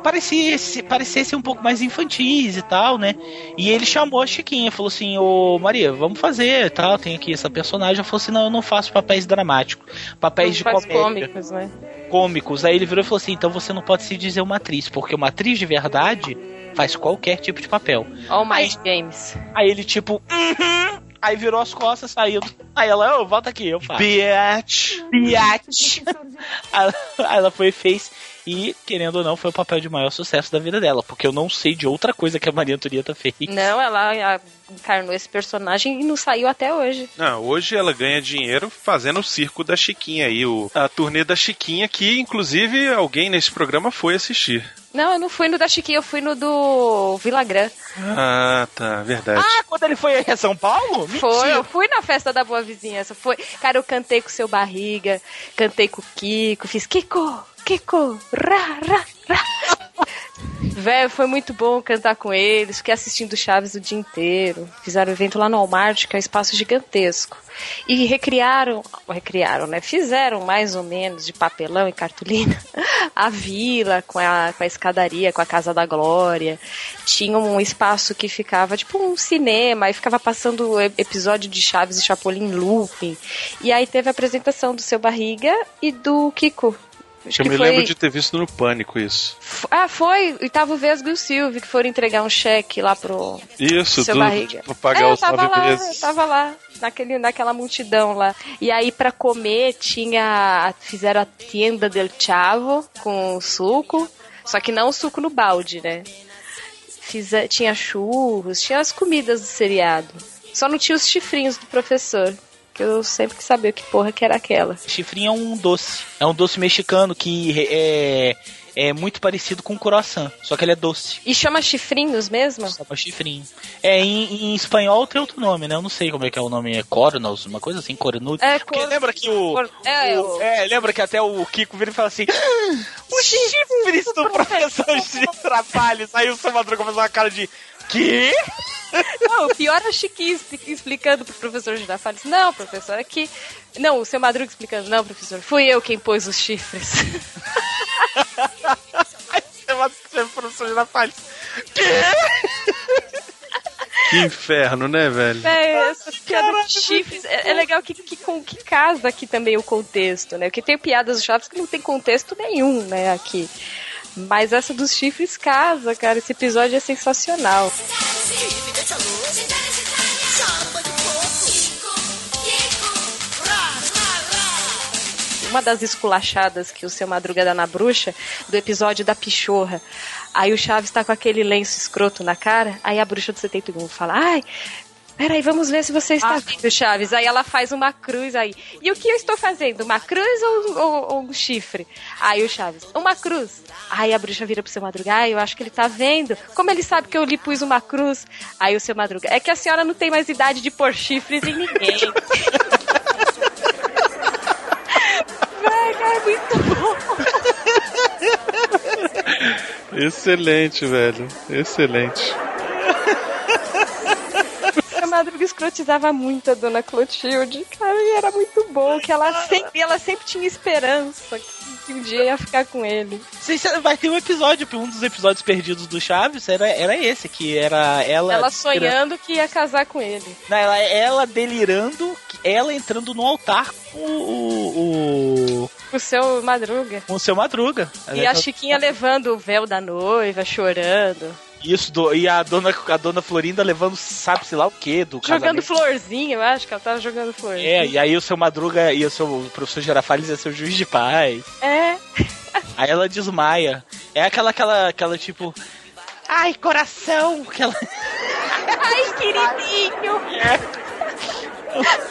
parecesse, parecessem um pouco mais infantis e tal, né? E ele chamou a Chiquinha, falou assim, ô Maria, vamos fazer e tal, tem aqui essa personagem. Ela falou assim, não, eu não faço papéis dramáticos, papéis de faz comédia. cômicos, né? cômicos. Aí ele virou e falou assim, então você não pode se dizer uma atriz, porque uma atriz de verdade faz qualquer tipo de papel. All My Games. Aí ele tipo, "Uhum." aí virou as costas, saiu. Aí ela, ô, volta aqui, eu faço. Bitch. Bitch. Aí ela foi e fez. E, querendo ou não, foi o papel de maior sucesso da vida dela. Porque eu não sei de outra coisa que a Maria Antonieta fez. Não, ela encarnou esse personagem e não saiu até hoje. Não, hoje ela ganha dinheiro fazendo o circo da Chiquinha aí, o, a turnê da Chiquinha, que inclusive alguém nesse programa foi assistir. Não, eu não fui no da Chiquinha, eu fui no do Villagrã. Ah, tá, verdade. Ah, quando ele foi a São Paulo? Foi, eu fui na festa da Boa Vizinhança. Foi. Cara, eu cantei com o seu barriga, cantei com o Kiko, fiz Kiko, Kiko, ra, ra, ra. Velho, foi muito bom cantar com eles. Fiquei assistindo Chaves o dia inteiro. Fizeram um evento lá no Walmart, que é um espaço gigantesco. E recriaram, recriaram, né? Fizeram mais ou menos de papelão e cartolina a vila com a, com a escadaria, com a Casa da Glória. Tinha um espaço que ficava tipo um cinema, e ficava passando episódio de Chaves e Chapolin looping. E aí teve a apresentação do seu Barriga e do Kiko. Acho eu que me foi- lembro de ter visto no Pânico isso. Ah, foi. E tava o Vesgo e o Silvio que foram entregar um cheque lá pro Isso, seu do, barriga. pra pagar é, eu os tava nove lá, meses. Eu tava lá, naquele, naquela multidão lá. E aí, pra comer, tinha. Fizeram a tenda del Chavo com suco. Só que não o suco no balde, né? Fize- tinha churros, tinha as comidas do seriado. Só não tinha os chifrinhos do professor. Que eu sempre quis saber que porra que era aquela. Chifrinho é um doce. É um doce mexicano que é, é muito parecido com croissant, só que ele é doce. E chama chifrinhos mesmo? Chama chifrinho. É, em, em espanhol tem outro nome, né? Eu não sei como é que é o nome. É Coronos, uma coisa assim, Coronudo. É, Porque lembra que o... É, o- o- é, lembra que até o Kiko vira e fala assim... "Ah, Os chifres do professor Girafales. Aí o seu Madruga começou uma cara de... Que? Não, o pior é o Chiquinho expli- explicando pro professor Girafales. Não, professor, aqui. Não, o seu Madruga explicando. Não, professor, fui eu quem pôs os chifres. Seu Leva o professor Girafales. Que inferno, né, velho? É, essa piada de chifres. É, é legal que, que, com- que casa aqui também o contexto, né? Porque tem piadas do Chaves que não tem contexto nenhum, né, aqui. Mas essa dos chifres casa, cara. Esse episódio é sensacional. Uma das esculachadas que o seu Madruga dá na bruxa, do episódio da pichorra. Aí o Chaves tá com aquele lenço escroto na cara, aí a bruxa do 71 fala, ai, Peraí, vamos ver se você está vendo, Chaves. Aí ela faz uma cruz aí. E o que eu estou fazendo? Uma cruz ou, ou- ou um chifre? Aí o Chaves, uma cruz. Aí a bruxa vira pro seu Madruga, ah, eu acho que ele tá vendo. Como ele sabe que eu lhe pus uma cruz? Aí o seu Madruga, é que a senhora não tem mais idade de pôr chifres em ninguém. Vai, cara, é muito bom. Excelente, velho. Excelente. A Madruga escrotizava muito a dona Clotilde, cara, e era muito bom, que ela sempre, ela sempre tinha esperança que um dia ia ficar com ele. Vai ter um episódio, um dos episódios perdidos do Chaves era, era esse, que era ela. Ela sonhando que ia casar com ele. Não, ela, ela delirando, ela entrando no altar com o. o, O seu Madruga. com o seu Madruga. E a Chiquinha levando o véu da noiva, chorando. Isso, do, e a dona, a dona Florinda levando sabe-se lá o que do Jogando casamento. florzinha, eu acho que ela tava jogando florzinha. É, e aí o seu Madruga e o seu professor Girafales ia ser o juiz de paz. É. Aí ela desmaia. É aquela, aquela, aquela tipo. Ai, coração! Aquela... Ai, queridinho!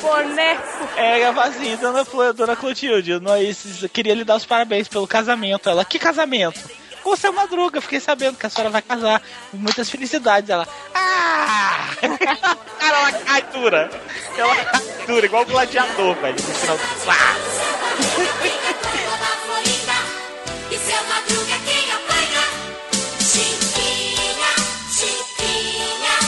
Boneco! É, ela fala assim, dona, Flo- dona Clotilde, nós queria lhe dar os parabéns pelo casamento. Ela, que casamento? Com o seu Madruga, fiquei sabendo que a senhora vai casar. Muitas felicidades. Ela, ah! Cara, ela cai dura. Ela cai dura, igual o gladiador, velho. No final do... E seu madruga quem apanha? Chiquinha, Chiquinha.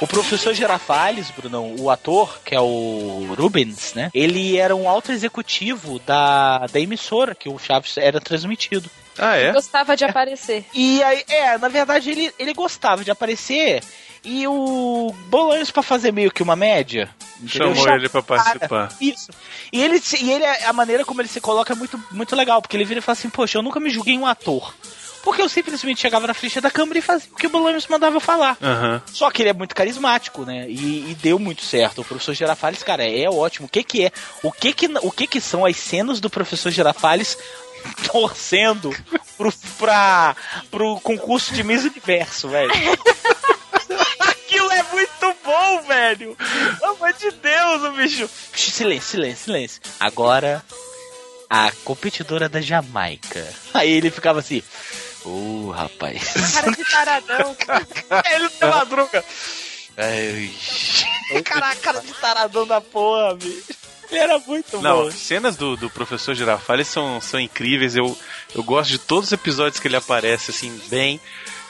O professor Girafales, Brunão, o ator, que é o Rubens, né? Ele era um alto executivo da, da emissora que o Chaves era transmitido. Ah, é? Gostava de aparecer. E aí, é, na verdade, ele, ele gostava de aparecer. E o Bolanos, pra fazer meio que uma média. entendeu? Chamou ele pra participar. Isso. E ele, se- e ele, a maneira como ele se coloca é muito, muito legal, porque ele vira e fala assim: Poxa, eu nunca me julguei um ator. Porque eu simplesmente chegava na frente da câmera e fazia o que o Bolanos mandava eu falar. Aham. Só que ele é muito carismático, né? E, e deu muito certo. O professor Girafales, cara, é ótimo. O que que é? O que que, o que que são as cenas do professor Girafales torcendo pro, pra, pro concurso de Miss Universo, velho? Aquilo é muito bom, velho! Pelo amor de Deus, o bicho! Silêncio, silêncio, silêncio. Agora, a competidora da Jamaica. Aí ele ficava assim. Ô, rapaz. Cara de taradão. ele tem madruga. Ai. Caraca, cara de taradão da porra, bicho. Ele era muito Não, bom. as cenas do, do professor Girafales são, são incríveis. Eu, eu gosto de todos os episódios que ele aparece, assim, bem.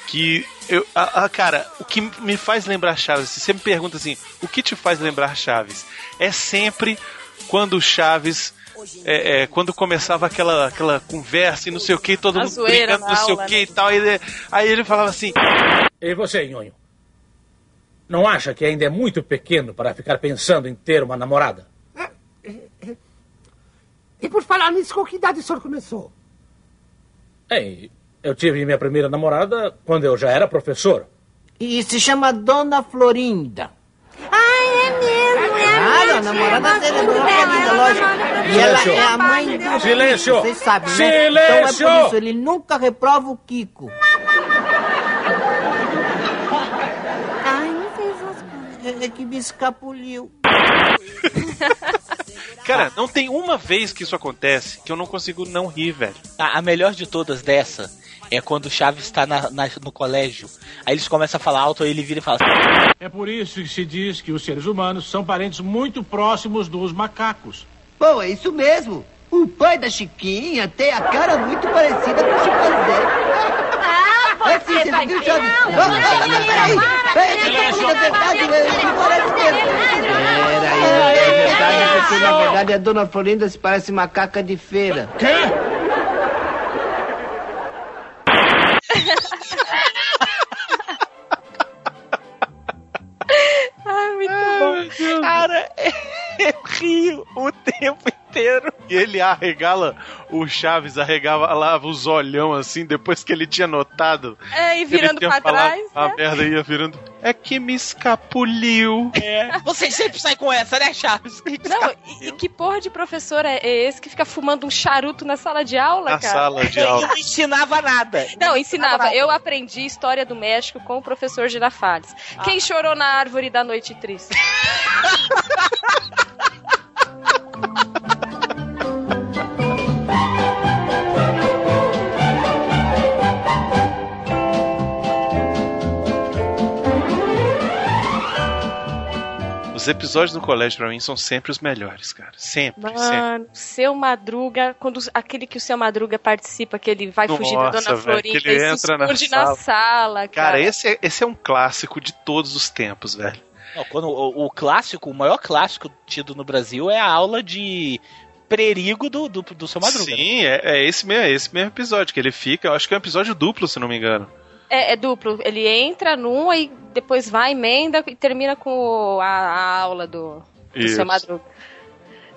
Que eu. Ah, ah, cara, o que me faz lembrar Chaves, se você me pergunta assim, o que te faz lembrar Chaves? É sempre quando o Chaves. é, é, quando começava aquela, aquela conversa e não sei o que, todo A mundo zoeira brigando, não sei aula, o que né? e tal. Aí ele, aí ele falava assim: E você, Nhonho? Não acha que ainda é muito pequeno para ficar pensando em ter uma namorada? E por falar nisso, com que idade o senhor começou? Ei, eu tive minha primeira namorada quando eu já era professor. E se chama Dona Florinda. Ai, é mesmo, é Claro, a namorada dele é Dona Florinda, lógico. E ela Silêncio. é a mãe do Silêncio. Kiko, vocês sabem, né? Então é Silêncio. por isso, ele nunca reprova o Kiko. Ai, não fez as coisas. É, é que me escapuliu. Cara, não tem uma vez que isso acontece que eu não consigo não rir, velho. A, a melhor de todas dessa é quando o Chaves está na- na- no colégio. Aí eles começam a falar alto, aí ele vira e fala assim, É por isso que se diz que os seres humanos são parentes muito próximos dos macacos. Pô, é isso mesmo. O pai da Chiquinha tem a cara muito parecida com o chimpanzé você vai não, não, Peraí, porque na verdade a dona Florinda se parece macaca de feira. Quê? Ai, muito bom. Cara, eu rio o tempo inteiro. E ele arregala o Chaves, arregalava os olhão assim, depois que ele tinha notado. É, e virando pra trás. A né? merda ia virando. É que me escapuliu. É. Vocês sempre saem com essa, né, Chaves? Não, e, e que porra de professor é, é esse que fica fumando um charuto na sala de aula, Na cara? sala de aula. não ensinava nada. Não, ensinava. Eu aprendi história do México com o professor Girafales. Ah. Quem chorou na árvore da noite triste? Os episódios do colégio pra mim são sempre os melhores, cara. Sempre, sempre. Mano, seu Madruga, quando aquele que o seu Madruga participa, que ele vai fugir da Nossa, Dona Florinda ele e se entra na esconde na sala. sala, cara. Cara, esse é, esse é um clássico de todos os tempos, velho. Não, quando o, o clássico, o maior clássico tido no Brasil é a aula de perigo do, do, do seu Madruga. né? Sim, é, é esse mesmo, é esse mesmo episódio que ele fica. Eu acho que é um episódio duplo, se não me engano. É, é duplo. Ele entra num e depois vai, emenda e termina com o- a, a aula do, do Isso. seu Madruga.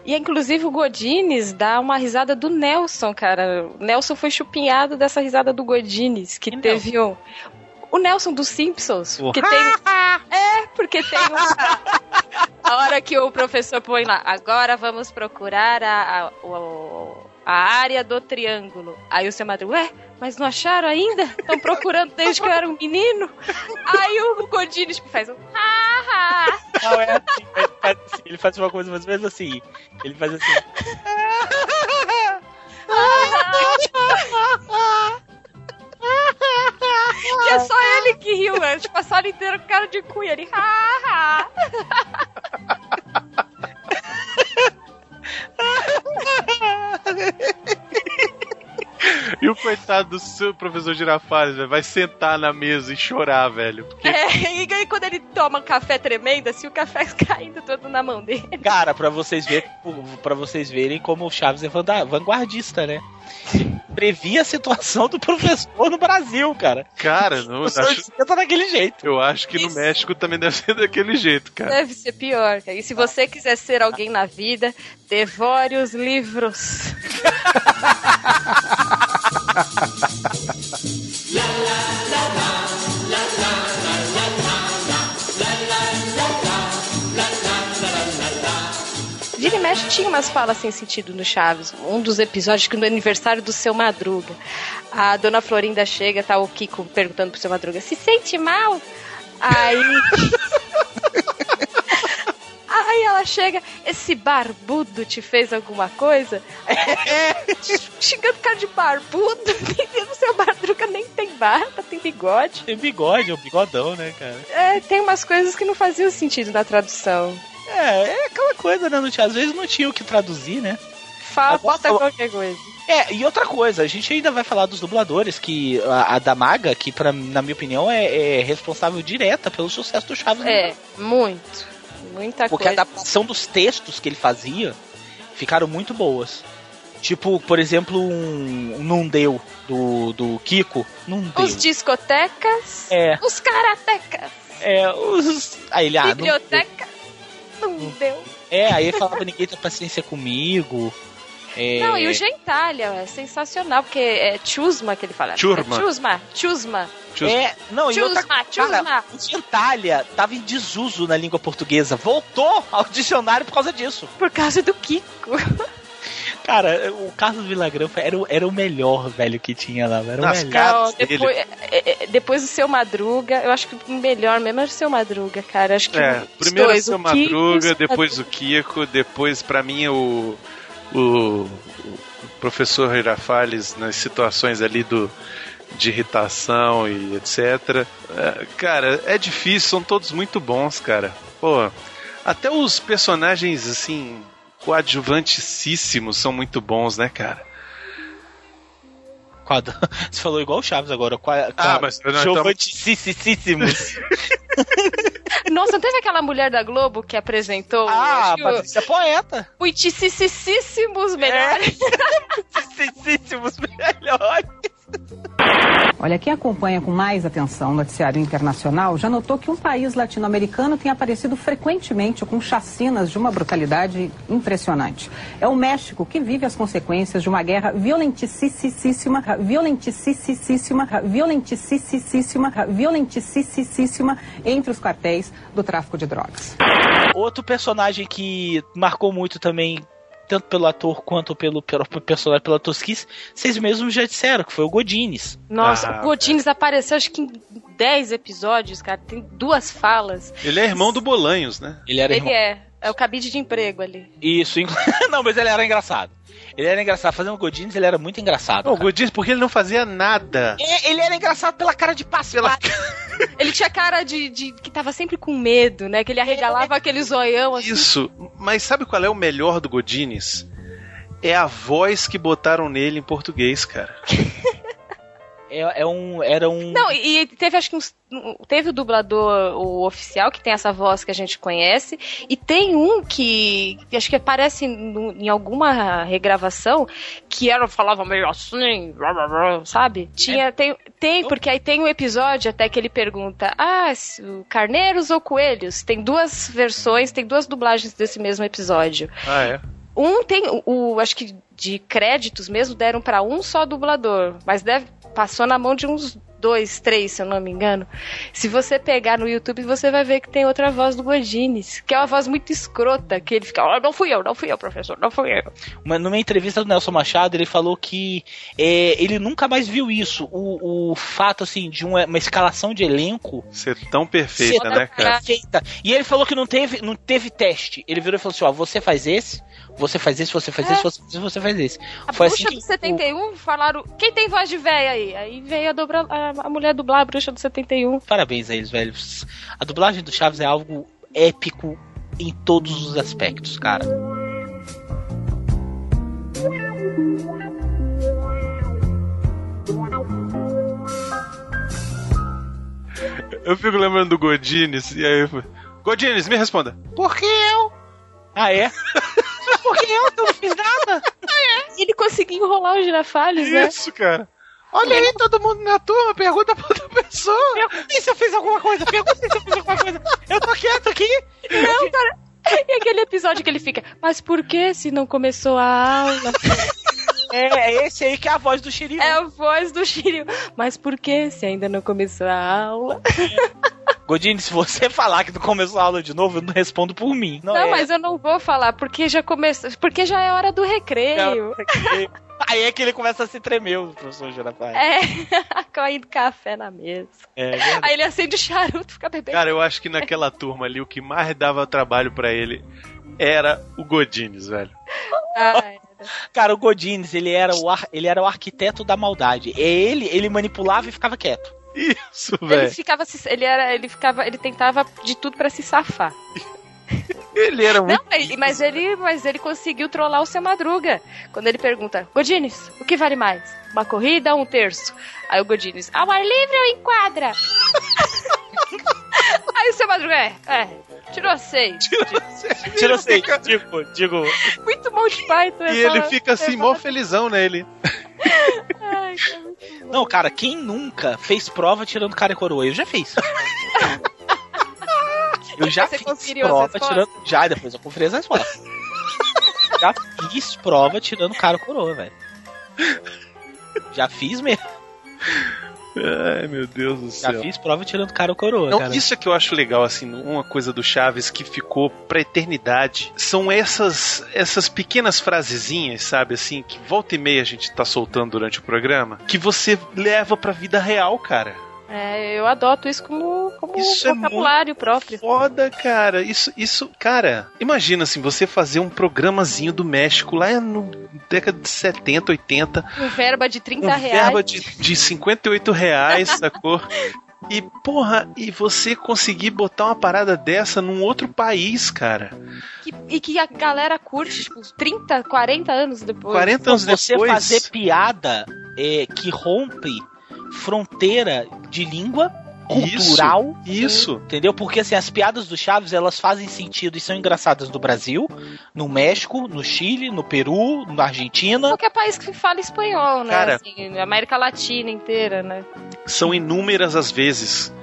E inclusive o Godines dá uma risada do Nelson, cara. O Nelson foi chupinhado dessa risada do Godines, que teve um. O Nelson dos Simpsons. O Que tem. É, porque tem uma. A hora que o professor põe lá, agora vamos procurar a, a, o- a área do triângulo. Aí o seu Madruga, ué, mas não acharam ainda? Estão procurando desde que eu era um menino? Aí o Godines tipo, faz um. "Ha, ha." Não, é assim, ele faz, assim, ele faz uma coisa mais ou menos assim. Ele faz assim. E é só ele que riu, né? Tipo, a sala inteira com cara de cu e ele. "Ha, ha." E o coitado do seu professor Girafales, velho, vai sentar na mesa e chorar, velho. Porque É, e aí quando ele toma um café tremendo, assim, o café caindo todo na mão dele. Cara, pra vocês verem, para vocês verem como o Chaves é vanguardista, né? Previa a situação do professor no Brasil, cara. Cara, não, acho, senta daquele jeito. eu acho que no México também deve ser daquele jeito, cara. Deve ser pior. cara. E se você quiser ser alguém na vida, devore os livros. Vira e mexe tinha umas falas sem sentido no Chaves. Um dos episódios que no aniversário do seu Madruga, a dona Florinda chega, tá o Kiko perguntando pro seu Madruga: se sente mal? Aí. Aí ela chega, esse barbudo te fez alguma coisa? Xingando o cara de barbudo, o seu Madruga nem tem barba, tem bigode. Tem bigode, é um bigodão, né, cara? É, tem umas coisas que não faziam sentido na tradução. É, é aquela coisa, né? Não tinha, às vezes não tinha o que traduzir, né? Fala, Agora- bota qualquer coisa. É, e outra coisa, a gente ainda vai falar dos dubladores, que a, a da Maga, que pra, na minha opinião é, é responsável direta pelo sucesso do Chaves. É, muito. Muita Porque a coisa. adaptação dos textos que ele fazia ficaram muito boas. Tipo, por exemplo, um, um Não Deu, do, do Kiko. Não deu. Os discotecas, É. os karatecas, É, os. Aí ele, ah, biblioteca, não deu. É, aí ele falava ninguém tem paciência comigo. É, Não, e o Gentalha é sensacional, porque é Chusma que ele fala. Churma. É Chusma, Chusma. É, não, e outra Chusma, cara, Chusma. o Gentalha tava em desuso na língua portuguesa. Voltou ao dicionário por causa disso. Por causa do Kiko. Cara, o Carlos Villagrán era, o- era o melhor, velho, que tinha lá. Era o Nas melhor. caras Não, depois, é, é, depois do seu Madruga, eu acho que o melhor mesmo era o seu Madruga, cara. Acho que É, os primeiro dois, o seu o Kiko o Madruga, depois Madruga. o Kiko, depois pra mim o, o, o professor Girafales nas situações ali do de irritação e etc. É, cara, é difícil, são todos muito bons, cara. Pô, até os personagens assim coadjuvantíssimos são muito bons, né, cara? Quadro. Você falou igual o Chaves agora. Qua, Ah, mas estamos- Giovantíssimos. Nossa, não teve aquela mulher da Globo que apresentou Ah, que o- Patrícia Poeta. Muitíssimos melhores. Giovantíssimos melhores. Olha, quem acompanha com mais atenção o noticiário internacional já notou que um país latino-americano tem aparecido frequentemente com chacinas de uma brutalidade impressionante. É o México que vive as consequências de uma guerra violentíssima, violentíssima, violentíssima, violentíssima entre os quartéis do tráfico de drogas. Outro personagem que marcou muito também tanto pelo ator quanto pelo, pelo personagem, pela tosquice, vocês mesmos já disseram, que foi o Godines. Nossa, Ah, o Godines apareceu acho que em 10 episódios, cara. Tem duas falas. Ele é irmão do Bolanhos, né? Ele era Ele irmão. é. É o cabide de emprego ali. Isso, não, mas ele era engraçado. Ele era engraçado. Fazendo o Godines, ele era muito engraçado. O cara. Godines, porque ele não fazia nada. É, ele era engraçado pela cara de passada. Ele tinha cara de, de que tava sempre com medo, né? Que ele arregalava aquele zoião assim. Isso. Mas sabe qual é o melhor do Godines? É a voz que botaram nele em português, cara. É, é um, era um. Não, e teve acho que uns, teve o dublador o oficial que tem essa voz que a gente conhece e tem um que, acho que aparece no- em alguma regravação que era falava meio assim, blá, blá, blá, sabe? Tinha tem tem porque aí tem um episódio até que ele pergunta: "Ah, carneiros ou coelhos?" Tem duas versões, tem duas dublagens desse mesmo episódio. Ah, é? Um tem o, o- acho que de créditos mesmo deram pra um só dublador, mas deve passou na mão de uns dois, três, se eu não me engano. Se você pegar no YouTube, você vai ver que tem outra voz do Godines, que é uma voz muito escrota, que ele fica, oh, não fui eu, não fui eu, professor, não fui eu. Uma, numa entrevista do Nelson Machado, ele falou que é, ele nunca mais viu isso. O, o fato, assim, de uma, uma escalação de elenco Ser tão perfeita, ser né, cara? perfeita. E ele falou que não teve, não teve teste. Ele virou e falou assim: ó, você faz esse, você faz esse, você faz É. esse, você faz esse, você faz esse. A Foi bruxa assim do que 71 falaram, quem tem voz de véia aí? Aí veio a, dobra, a, a mulher dublar a bruxa do 71. Parabéns a eles, velhos. A dublagem do Chaves é algo épico em todos os aspectos, cara. Eu fico lembrando do Godines, e aí eu falo, Godines, me responda. Por que eu? Ah, é? Porque eu não fiz nada. Ele conseguiu enrolar o girafales, né? Isso, cara. Olha aí, todo mundo na turma, pergunta pra outra pessoa. Pergunta se eu fiz alguma coisa, pergunta se eu fiz alguma coisa. Eu tô quieto aqui. Não, cara. E aquele episódio que ele fica, mas por que se não começou a aula? É, é esse aí que é a voz do Shiryu. É a voz do Shiryu. Mas por que se ainda não começou a aula? Godine, se você falar que não começou a aula de novo, eu não respondo por mim. Não, Não, é. mas eu não vou falar, porque já começou. Porque já é hora do recreio. Aí é que ele começa a se tremer, o professor Girafales. É, caindo café na mesa. É verdade. Aí ele acende o charuto e fica bebendo. Cara, eu acho que naquela turma ali, o que mais dava trabalho pra ele era o Godines, velho. Ah, Cara, o Godines, ele era o, ar- ele era o arquiteto da maldade. É ele, ele manipulava e ficava quieto. Isso, Ele velho. ficava, se- ele era, ele ficava, ele tentava de tudo pra se safar. Ele era muito. Não, mas- mas ele, mas ele conseguiu trollar o seu Madruga. Quando ele pergunta, Godines, o que vale mais? Uma corrida ou um terço? Aí o Godines, ao ar livre ou em quadra? Aí o seu Madruga, é, é, tirou seis. Tira seis, digo, digo. Muito bom de Python. E ele fica assim, mó felizão nele. Não, cara, quem nunca fez prova tirando cara e coroa? Eu já fiz. Eu já Você fiz prova tirando. Já, depois eu conferi as respostas. já fiz prova tirando cara e coroa, velho. Já fiz mesmo. Ai, meu Deus do Já céu. fiz prova tirando cara ou coroa, Não, cara. isso é que eu acho legal, assim, uma coisa do Chaves que ficou pra eternidade. São essas essas pequenas frasezinhas, sabe, assim, que volta e meia a gente tá soltando durante o programa, que você leva pra vida real, cara. É, eu adoto isso como, como Isso é vocabulário próprio. Foda, cara. Isso, isso, cara, imagina assim, você fazer um programazinho do México lá no década de 70, 80, Com verba de 30 com reais. verba de, de 58 reais, sacou? E, porra, e você conseguir botar uma parada dessa num outro país, cara. Que- e que a galera curte, tipo, 30, 40 anos depois. 40 anos você depois. fazer piada é, que rompe fronteira de língua cultural. Isso, isso. Entendeu? Porque assim, as piadas do Chaves, elas fazem sentido e são engraçadas no Brasil, no México, no Chile, no Peru, na Argentina. Qualquer país que fala espanhol, né? Cara- Assim, América Latina inteira, né? São inúmeras as vezes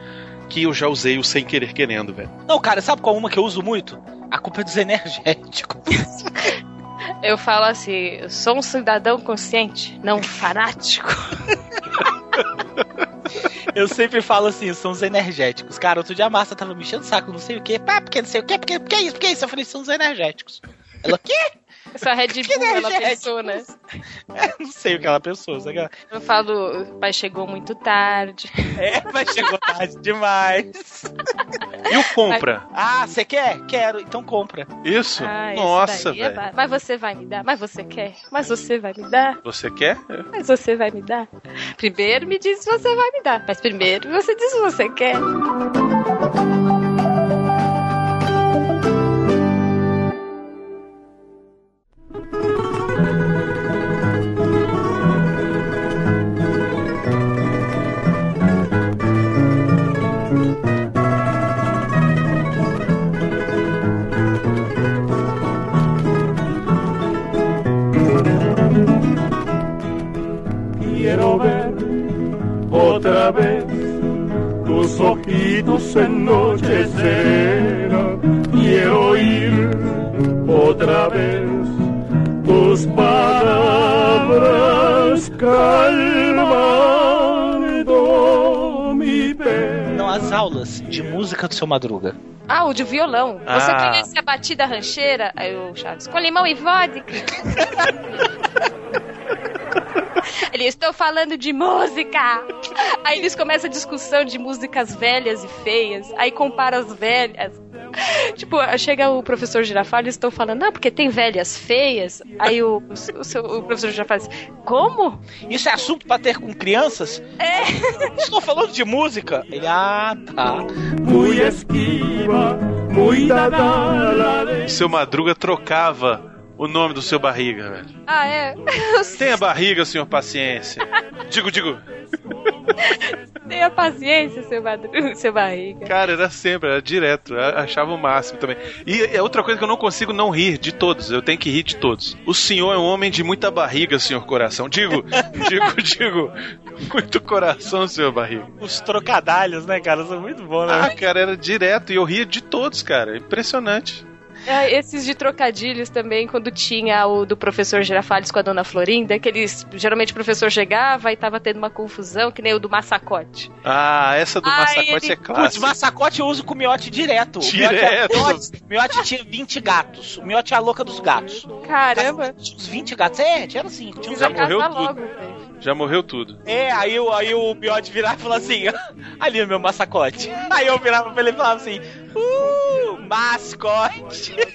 que eu já usei o sem querer querendo, velho. Não, cara, sabe qual uma que eu uso muito? A culpa é dos energéticos. Eu falo assim, eu sou um cidadão consciente, não um fanático. Eu sempre falo assim, são os energéticos. Cara, outro dia a Márcia tava me enchendo o saco, não sei o quê. Pá, porque não sei o quê, porque, porque isso, porque isso. Eu falei, são os energéticos. Ela, quê? Essa Red Bull, ela pensou, né? não sei o que ela pensou, sabe? Eu falo, pai chegou muito tarde. É, mas chegou tarde demais. E o compra? Ah, você quer? Quero, então compra. Isso? Ah, Nossa, é velho. ba- Mas você vai me dar? Mas você quer? Mas você vai me dar? Você quer? Mas você vai me dar? Primeiro me diz se você vai me dar. Mas primeiro você diz se você quer. Otra vez tus ojitos ennochecer. Quiero oír otra vez tus palabras calmando mi pena. Não, as aulas de música do seu Madruga. Ah, o de violão. Você Ah. conhece a batida rancheira? Aí o Chaves, com limão e vodka. Ele, estou falando de música. Aí eles começam a discussão de músicas velhas e feias. Aí compara as velhas. Tipo, chega o professor Girafales e eles estão falando, não, porque tem velhas feias. Aí o, o, seu- o professor Girafales, como? Isso é assunto pra ter com crianças? É. Estou falando de música. Ele, ah, tá. Muy esquiva, O seu Madruga trocava o nome do seu barriga, velho. Ah, é? Tenha barriga, senhor paciência. Digo, digo. Tenha paciência, seu, madru... seu barriga. Cara, era sempre, era direto. eu Achava o máximo também. E é outra coisa que eu não consigo não rir de todos. Eu tenho que rir de todos. O senhor é um homem de muita barriga, senhor coração. Digo, digo, digo. Muito coração, senhor barriga. Os trocadalhos, né, cara? São muito bons, né? Ah, cara, era direto. E eu ria de todos, cara. Impressionante. Ah, Esses de trocadilhos também, quando tinha o do professor Girafales com a dona Florinda, que eles. Geralmente o professor chegava e tava tendo uma confusão, que nem o do massacote. Ah, essa do Ah, massacote ele- é clássica. Putz, massacote eu uso com miote direto. O Direto. Miote, miote, miote tinha 20 gatos. O miote é a louca dos gatos. Caramba! Tinha uns 20 gatos. É, tinha assim. Tinha uns Já morreu tudo. logo. Já morreu tudo. É, aí, o- aí o miote virava e falava assim: ali o meu massacote. Aí eu virava pra ele e falava assim: uh, mascote.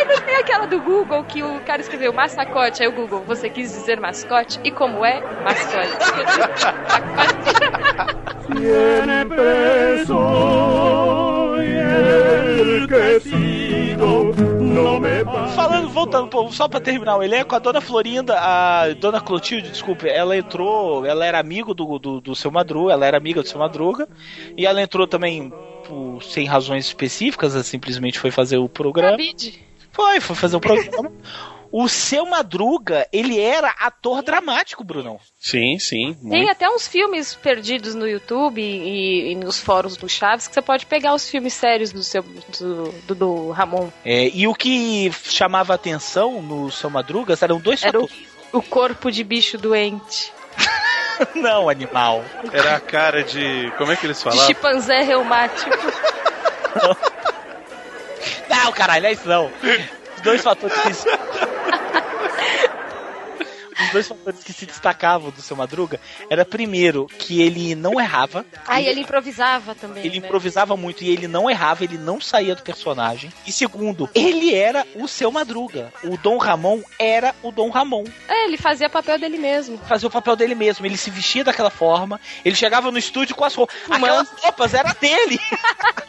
E não tem aquela do Google que o cara escreveu massacote, aí o Google, você quis dizer mascote? E como é? Mascote. El que sigo va. Falando, voltando, só pra terminar o elenco, a dona Florinda, a dona Clotilde, desculpe, ela entrou, ela era amigo do, do, do seu Madruga, ela era amiga do seu Madruga, e ela entrou também por- sem razões específicas, ela simplesmente foi fazer o programa. Cabide. Foi, foi fazer o programa. O seu Madruga, ele era ator dramático, Brunão. Sim, sim. Tem até uns filmes perdidos no YouTube e, e nos fóruns do Chaves que você pode pegar os filmes sérios do seu do, do, do Ramon. É, e o que chamava atenção no seu Madruga eram dois Era o, fatores. o corpo de bicho doente. Não, animal. Era a cara de. Como é que eles De falavam? chimpanzé reumático. Não, caralho, é isso não. Dois fatores. Os dois fatores que se destacavam do seu Madruga era primeiro que ele não errava. Ah, e ele improvisava também. Ele né? improvisava muito e ele não errava, ele não saía do personagem. E segundo, ele era o seu Madruga. O Dom Ramon era o Dom Ramon. É, ele fazia papel dele mesmo. Fazia o papel dele mesmo. Ele se vestia daquela forma. Ele chegava no estúdio com as roupas. Aquelas roupas era dele.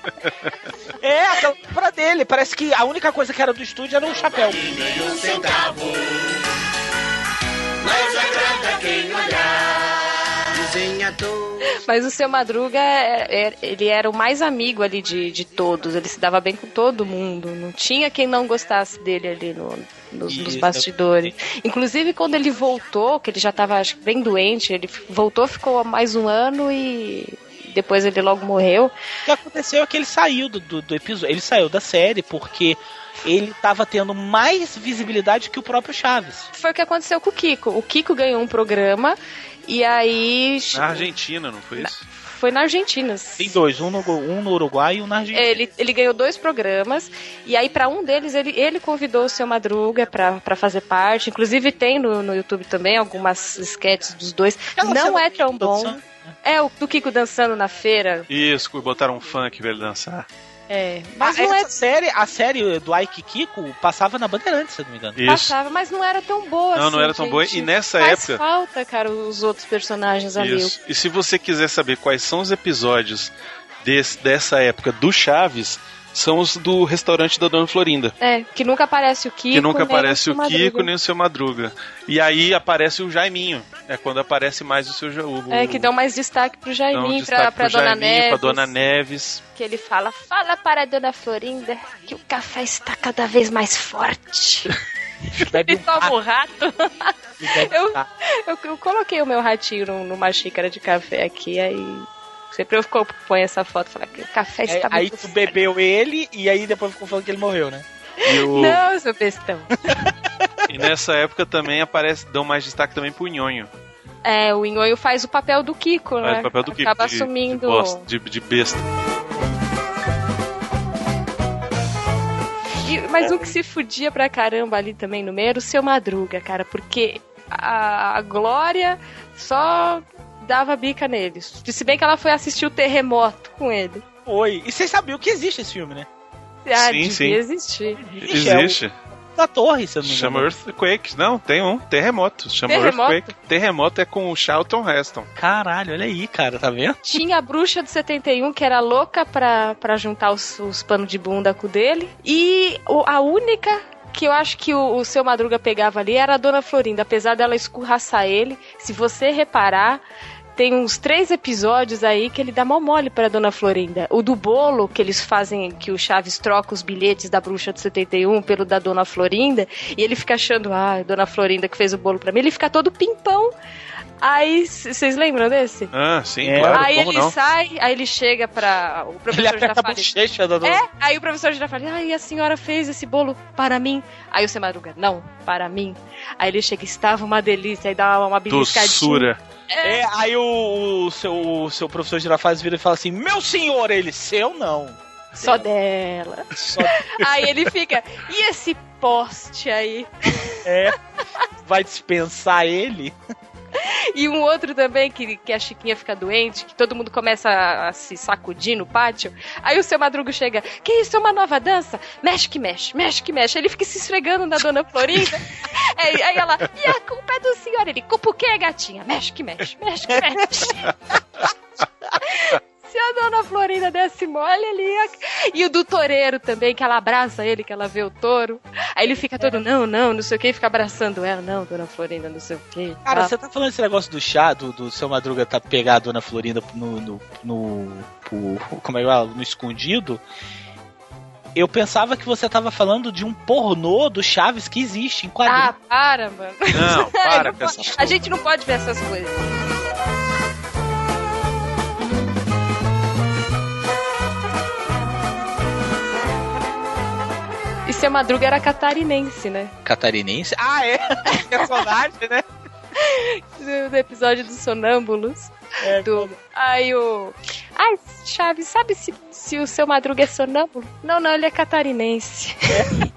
é, aquela roupa era dele. Parece que a única coisa que era do estúdio era o chapéu. um centavo. Mas agrada quem olhar. Mas o seu Madruga, é- é- ele era o mais amigo ali de, de todos. Ele se dava bem com todo mundo. Não tinha quem não gostasse dele ali no- nos, nos bastidores. Inclusive, quando ele voltou, que ele já estava bem doente, ele voltou, ficou mais um ano e depois ele logo morreu. O que aconteceu é que ele saiu do, do, do episódio. Ele saiu da série porque ele tava tendo mais visibilidade que o próprio Chaves. Foi o que aconteceu com o Kiko. O Kiko ganhou um programa e aí Na Argentina, não foi isso? foi na Argentina. Tem dois, um no, um no Uruguai e um na Argentina. Ele, ele ganhou dois programas e aí pra um deles ele, ele convidou o seu Madruga pra pra fazer parte. Inclusive tem no, no YouTube também algumas sketches dos dois. Não é tão bom. É o do Kiko dançando na feira. Isso, botaram um funk pra ele dançar. É, Mas mas não essa é série, a série do Ike Kiko passava na Bandeirantes, se eu não me engano. Isso. passava, mas não era tão boa Não, assim, não era tão boa. E nessa Faz época- falta, cara, os outros personagens ali. Isso. E se você quiser saber quais são os episódios desse- dessa época do Chaves, são os do restaurante da Dona Florinda. É, que nunca aparece o Kiko. que nunca aparece o Kiko Madruga. nem o seu Madruga. E aí aparece o Jaiminho. É quando aparece mais o seu Ja- o, É, que dão mais destaque pro Jaiminho, destaque pra, pra pro Dona Jaiminho, Neves. pra Dona Neves. Que ele fala, fala para a Dona Florinda que o café está cada vez mais forte. ele toma um rato. eu, eu, eu coloquei o meu ratinho num- numa xícara de café aqui, aí sempre eu fico- ponho essa foto e falo que o café É, está aí muito tu bebeu ele e aí depois ficou falando que ele morreu, né? O- Não, seu bestão. e nessa época também aparece, dão mais destaque também pro Nhonho. É, o Inhoio faz o papel do Kiko, Faz né? o papel do Kiko. Acaba de, assumindo. De, bosta, de, de besta. E- mas um que se fudia pra caramba ali também no meio era o seu Madruga, cara, porque a, a Glória só dava bica neles. Se bem que ela foi assistir o terremoto com ele. Foi. E vocês sabiam que existe esse filme, né? Ah, Sim, devia sim. existir. Existe. Da torre, se eu não me Chama. Earthquake. Não, tem um. Terremoto. Chama Terremoto? Earthquake. Terremoto é com o Charlton Heston. Caralho, olha aí, cara, tá vendo? Tinha a bruxa do 71 que era louca pra, pra juntar os, os panos de bunda com o dele. E a única que eu acho que o, o seu Madruga pegava ali era a Dona Florinda. Apesar dela escorraçar ele, se você reparar, tem uns três episódios aí que ele dá mal mole pra Dona Florinda. O do bolo, que eles fazem, que o Chaves troca os bilhetes da bruxa do 71 pelo da Dona Florinda, e ele fica achando, ah, Dona Florinda que fez o bolo pra mim, ele fica todo pimpão. Aí, vocês lembram desse? Ah, sim, É. claro. aí como ele não? sai, aí ele chega pra. O Ele professor a Girafales. bochecha da dona. É, aí o professor Girafales, ai, a senhora fez esse bolo para mim. Aí o seu Madruga, não, para mim. Aí ele chega, estava uma delícia, aí dá uma beliscadinha. Doçura. É, aí o, o seu, o seu professor Girafales vira e fala assim: Meu senhor, ele seu não. Só dela. Só Aí ele fica, e esse poste aí? é. Vai dispensar ele. E um outro também, que, que a Chiquinha fica doente, que todo mundo começa a, a se sacudir no pátio. Aí o seu Madruga chega, que isso é uma nova dança? Mexe que mexe, mexe que mexe. Ele fica se esfregando na Dona Florinda. aí, aí ela, e a culpa é do senhor? Ele, culpa o quê, gatinha? Mexe que mexe, mexe que mexe. Se a Dona Florinda desse mole ali. a- E o do toureiro também, que ela abraça ele, que ela vê o touro. Aí ele fica todo, não, não, não sei o que, e fica abraçando ela. Não, Dona Florinda, não sei o que. Cara, você tá falando esse negócio do chá, do, do seu Madruga tá pegar a dona Florinda no. no, no, pro- como é que fala? No escondido. Eu pensava que você tava falando de um pornô do Chaves que existe em Ah, quadrinhos. para, mano. Não, para pode- A gente não pode ver essas coisas. Seu Madruga era catarinense, né? Catarinense? Ah, é? Personagem, né? Do, episódio dos sonâmbulos. É, do... Aí o. Ai, Chaves, sabe se, se o seu Madruga é sonâmbulo? Não, não, ele é catarinense.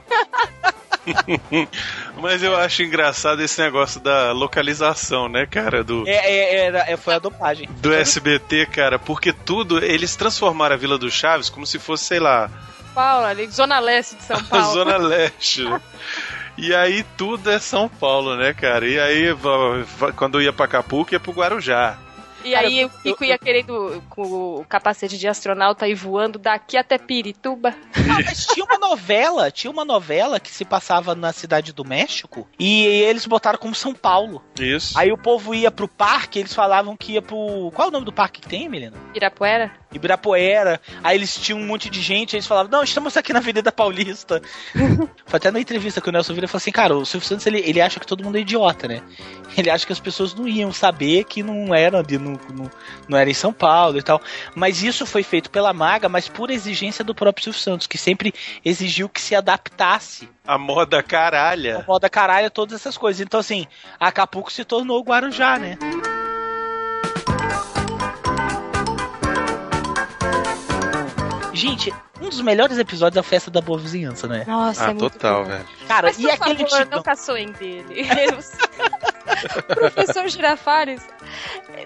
Mas eu acho engraçado esse negócio da localização, né, cara? Do, É, é, era- é, foi a dopagem. do SBT, cara. Porque tudo, eles transformaram a Vila do Chaves como se fosse, sei lá, Paulo, ali, Zona Leste de São Paulo. Zona Leste. E aí tudo é São Paulo, né, cara? E aí, quando ia pra Acapulco, ia pro Guarujá. E aí o Kiko ia querendo com o capacete de astronauta ir voando daqui até Pirituba. Não, mas tinha uma novela, tinha uma novela que se passava na cidade do México e eles botaram como São Paulo. Isso. Aí o povo ia pro parque, eles falavam que ia pro. Qual é o nome do parque que tem, Melina? Ibirapuera? Ibirapuera. Aí eles tinham um monte de gente, aí eles falavam, não, estamos aqui na Avenida Paulista. Foi até na entrevista que o Nelson Vira falou assim, cara, o Silvio Santos ele, ele acha que todo mundo é idiota, né? Ele acha que as pessoas não iam saber que não era ali, não, não, não era em São Paulo e tal. Mas isso foi feito pela Maga, mas por exigência do próprio Silvio Santos, que sempre exigiu que se adaptasse A moda caralha. a moda caralho, todas essas coisas. Então, assim, Acapulco se tornou o Guarujá, né? Gente, um dos melhores episódios é a festa da boa vizinhança, né? Nossa, Ah, é muito total, velho. Cara, Mas, e por aquele favor, tipo- não caçoem dele. O Professor Girafales.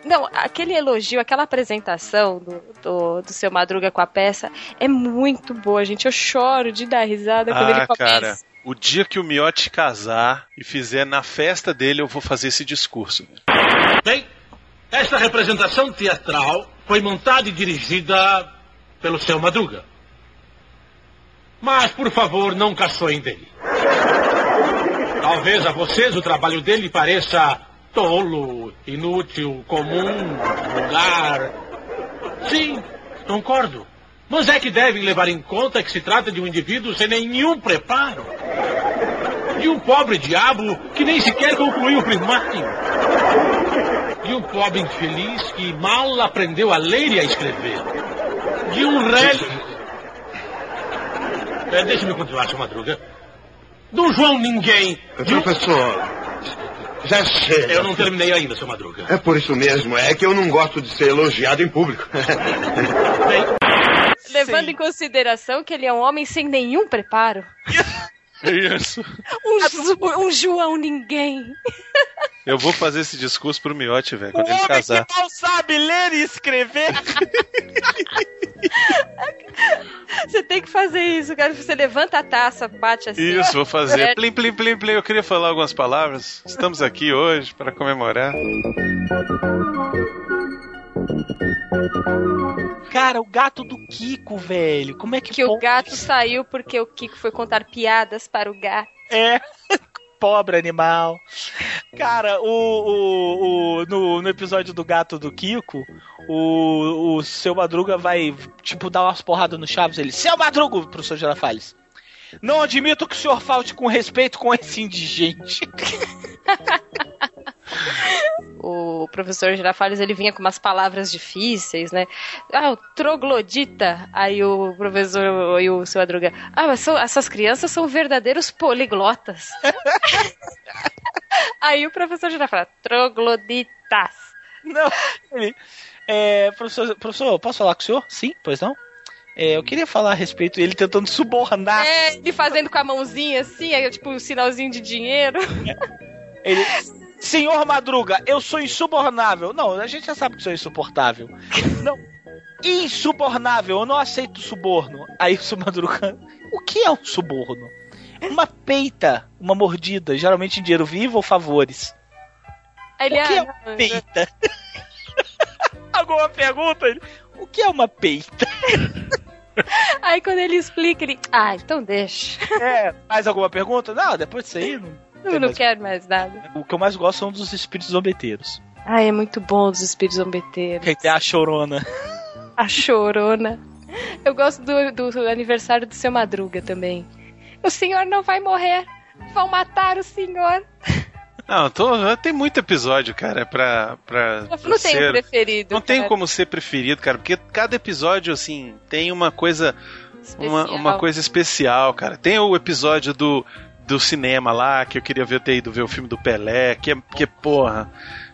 Não, aquele elogio, aquela apresentação do, do, do seu Madruga com a peça é muito boa, gente. Eu choro de dar risada quando ele Ah, começa. cara. O dia que o Miotti casar e fizer na festa dele, eu vou fazer esse discurso. Bem, esta representação teatral foi montada e dirigida pelo seu Madruga. Mas, por favor, não caçoem dele. Talvez a vocês o trabalho dele pareça tolo, inútil, comum, vulgar. Sim, concordo. Mas é que devem levar em conta que se trata de um indivíduo sem nenhum preparo. De um pobre diabo que nem sequer concluiu o primário. De um pobre infeliz que mal aprendeu a ler e a escrever. De um rei. É, Deixe-me continuar, seu Madruga. Do João Ninguém. De um... Professor, já chega. Eu não terminei ainda, seu Madruga. É por isso mesmo, é que eu não gosto de ser elogiado em público. Levando em consideração que ele é um homem sem nenhum preparo. Isso. Um, Ju- um João ninguém. Eu vou fazer esse discurso pro Miotti, velho, O quando ele homem casar. que mal sabe ler e escrever. Você tem que fazer isso, cara. Você levanta a taça, bate assim. Isso, ó. vou fazer. É, Plim, plim, plim, plim. Eu queria falar algumas palavras. Estamos aqui hoje para comemorar. Cara, o gato do Kiko, velho. Como é que que o gato saiu porque o Kiko foi contar piadas para o gato. É. Pobre animal. Cara, o, o, o- no, no episódio do gato do Kiko, o, o seu Madruga vai, tipo, dar umas porradas no Chaves. Ele, seu Madruga, professor Girafales. Não admito que o senhor falte com respeito com esse indigente. O professor Girafales, ele vinha com umas palavras difíceis, né? Ah, o troglodita. Aí o professor e o seu Madruga, ah, mas são- essas crianças são verdadeiros poliglotas. Aí o professor Girafales, trogloditas. Não, ele, é, professor, professor, posso falar com o senhor? Sim, pois não? É, eu queria falar a respeito ele tentando subornar. É, ele fazendo com a mãozinha assim, aí, tipo um sinalzinho de dinheiro. Ele, senhor Madruga, eu sou insubornável. Não, a gente já sabe que sou insuportável. Não, insubornável, eu não aceito suborno. Aí o Madruga, o que é um suborno? Uma peita, uma mordida, geralmente em dinheiro vivo ou favores. Ele, o que é uma peita? Alguma pergunta? O que é uma peita? Aí quando ele explica, ele. Ah, então deixa. É, mais alguma pergunta? Não, depois disso aí não. Eu não quero mais nada. O que eu mais gosto são dos espíritos zombeteiros. Ah, é muito bom dos espíritos zombeteiros. Que tem a chorona. A chorona. Eu gosto do, do aniversário do seu Madruga também. O senhor não vai morrer. Vão matar o senhor. Não, tô, tem muito episódio, cara, pra. pra Não tem um ser- preferido. Não tem como ser preferido, cara, porque cada episódio, assim, tem uma coisa. Uma, Especial. uma coisa especial, cara. Tem o episódio do, do cinema lá, que eu queria ver, ter ido ver o filme do Pelé, que, é- que porra,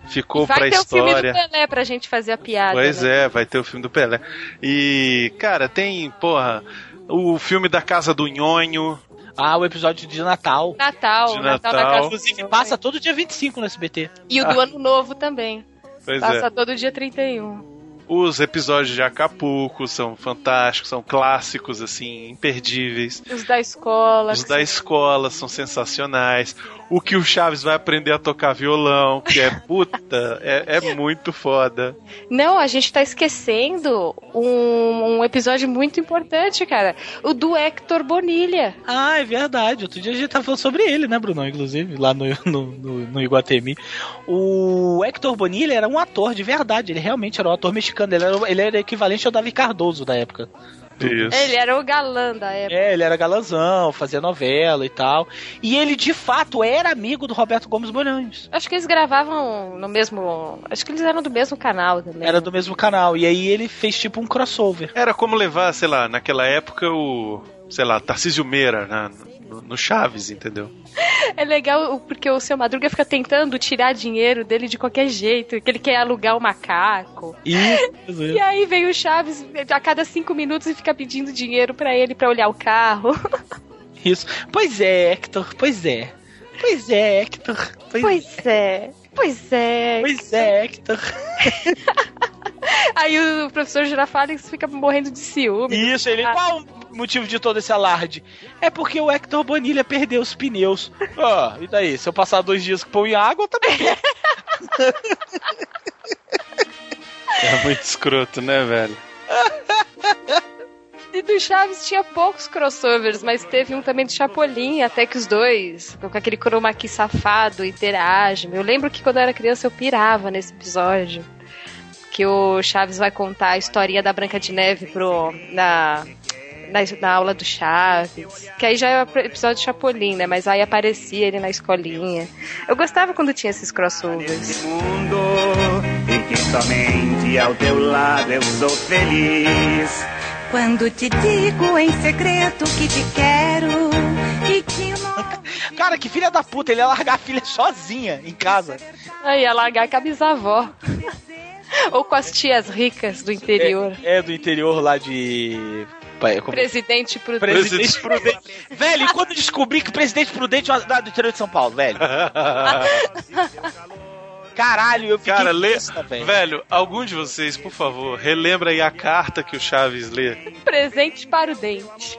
ficou Vai pra ter o filme do história. Pelé pra gente fazer a piada. Pois né? é, vai ter o filme do Pelé. E, cara, tem, porra, o filme da Casa do Nhonho. Ah, o episódio de Natal. Natal, De Natal, Natal. na casa. Inclusive, passa todo dia 25 no SBT. E o do Ano Novo também. Pois Passa é. todo dia 31. Os episódios de Acapulco são fantásticos, são clássicos, assim, imperdíveis. Os da escola. Os da escola são sensacionais. O que o Chaves vai aprender a tocar violão, que é puta, é, é muito foda. Não, a gente tá esquecendo um, um episódio muito importante, cara. O do Hector Bonilha. Ah, é verdade. Outro dia a gente tava falando sobre ele, né, Brunão? Inclusive, lá no, no, no, no Iguatemi. O Hector Bonilha era um ator de verdade. Ele realmente era um ator mexicano. Ele era, ele era equivalente ao Davi Cardoso da época. Isso. Ele era o galã da época. É, ele era galanzão, fazia novela e tal. E ele, de fato, era amigo do Roberto Gomes Bolanhos. Acho que eles gravavam no mesmo. Acho que eles eram do mesmo canal também. Era do mesmo canal. E aí ele fez tipo um crossover. Era como levar, sei lá, naquela época o, sei lá, Tarcísio Meira na- no, no Chaves, entendeu? É legal porque o seu Madruga fica tentando tirar dinheiro dele de qualquer jeito, que ele quer alugar o macaco. Isso. E aí vem o Chaves a cada cinco minutos e fica pedindo dinheiro pra ele pra olhar o carro. Isso. Pois é, Hector, pois é. Pois é, Hector. Pois, Pois é. Pois é. Pois é, Hector. Aí o professor Girafales fica morrendo de ciúme. Isso, ele. Qual motivo de todo esse alarde? É porque o Hector Bonilha perdeu os pneus. Ah, e daí? Se eu passar dois dias com pão e água, eu também. É muito escroto, né, velho? E do Chaves tinha poucos crossovers, mas teve um também do Chapolin, até que os dois, com aquele chroma key safado, interagem. Eu lembro que quando eu era criança eu pirava nesse episódio. Que o Chaves vai contar a historinha da Branca de Neve pro, na, na, na aula do Chaves. Que aí já é o episódio Chapolin, né? Mas aí aparecia ele na escolinha. Eu gostava quando tinha esses crossovers. mundo e que somente ao teu lado eu sou feliz. Quando te digo em segredo que te quero e que não. Cara, que filha da puta, ele ia largar a filha sozinha em casa. Aí ia largar com a bisavó. Ou com as tias ricas do interior. É, é do interior lá de. Pai, como- Presidente Prudente. Presidente Prudente. velho, e quando eu descobri que o Presidente Prudente é lá do interior de São Paulo, velho? Caralho, eu fiquei Cara, lê. velho. Velho, algum de vocês, por favor, relembra aí a carta que o Chaves lê. Presente para o dente.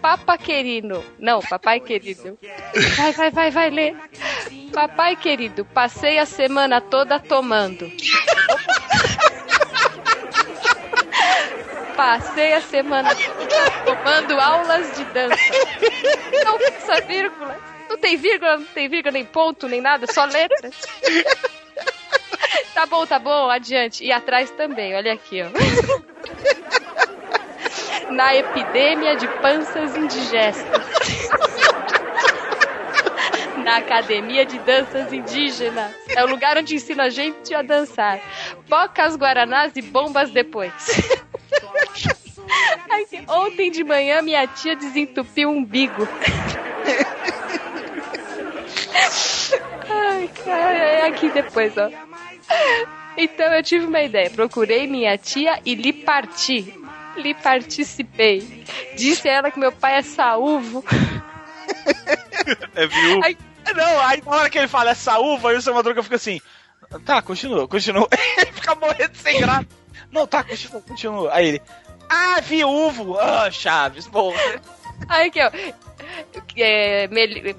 Papa querido. Não, papai querido. Vai, vai, vai, vai ler. Papai querido, passei a semana toda tomando. Passei a semana tomando aulas de dança. Não fixa vírgula. Não tem vírgula, não tem vírgula, nem ponto, nem nada, só letras. Tá bom, tá bom, adiante. E atrás também, olha aqui, ó. Na epidemia de panças indigestas. Na Academia de Danças Indígenas. É o lugar onde ensina a gente a dançar. Bocas, guaranás e bombas depois. Tem- Ontem de manhã minha tia desentupiu o umbigo. Ai, cara, é aqui depois, ó. Então eu tive uma ideia. Procurei minha tia e lhe parti. Lhe participei. Disse a ela que meu pai é saúvo. É viúvo. Aí, não, aí na hora que ele fala essa uva, aí o seu Madruga fica assim. Tá, continua, continua. Ele fica morrendo sem graça. Não, tá, continua, continua. Aí ele. Ah, viúvo! Ah, Chaves, pô. Aí aqui, ó. É, me-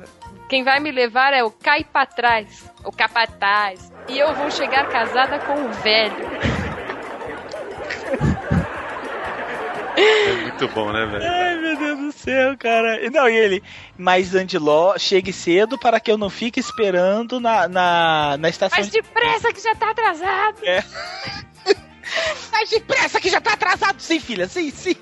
quem vai me levar é o cai pra trás, o capataz. E eu vou chegar casada com o velho. É muito bom, né, velho? Ai, meu Deus do céu, cara. E Não, e ele. Mas Andiló, chegue cedo para que eu não fique esperando na, na, na estação. Mas depressa que já tá atrasado. É. Mas depressa que já tá atrasado, sim, filha, sim, sim.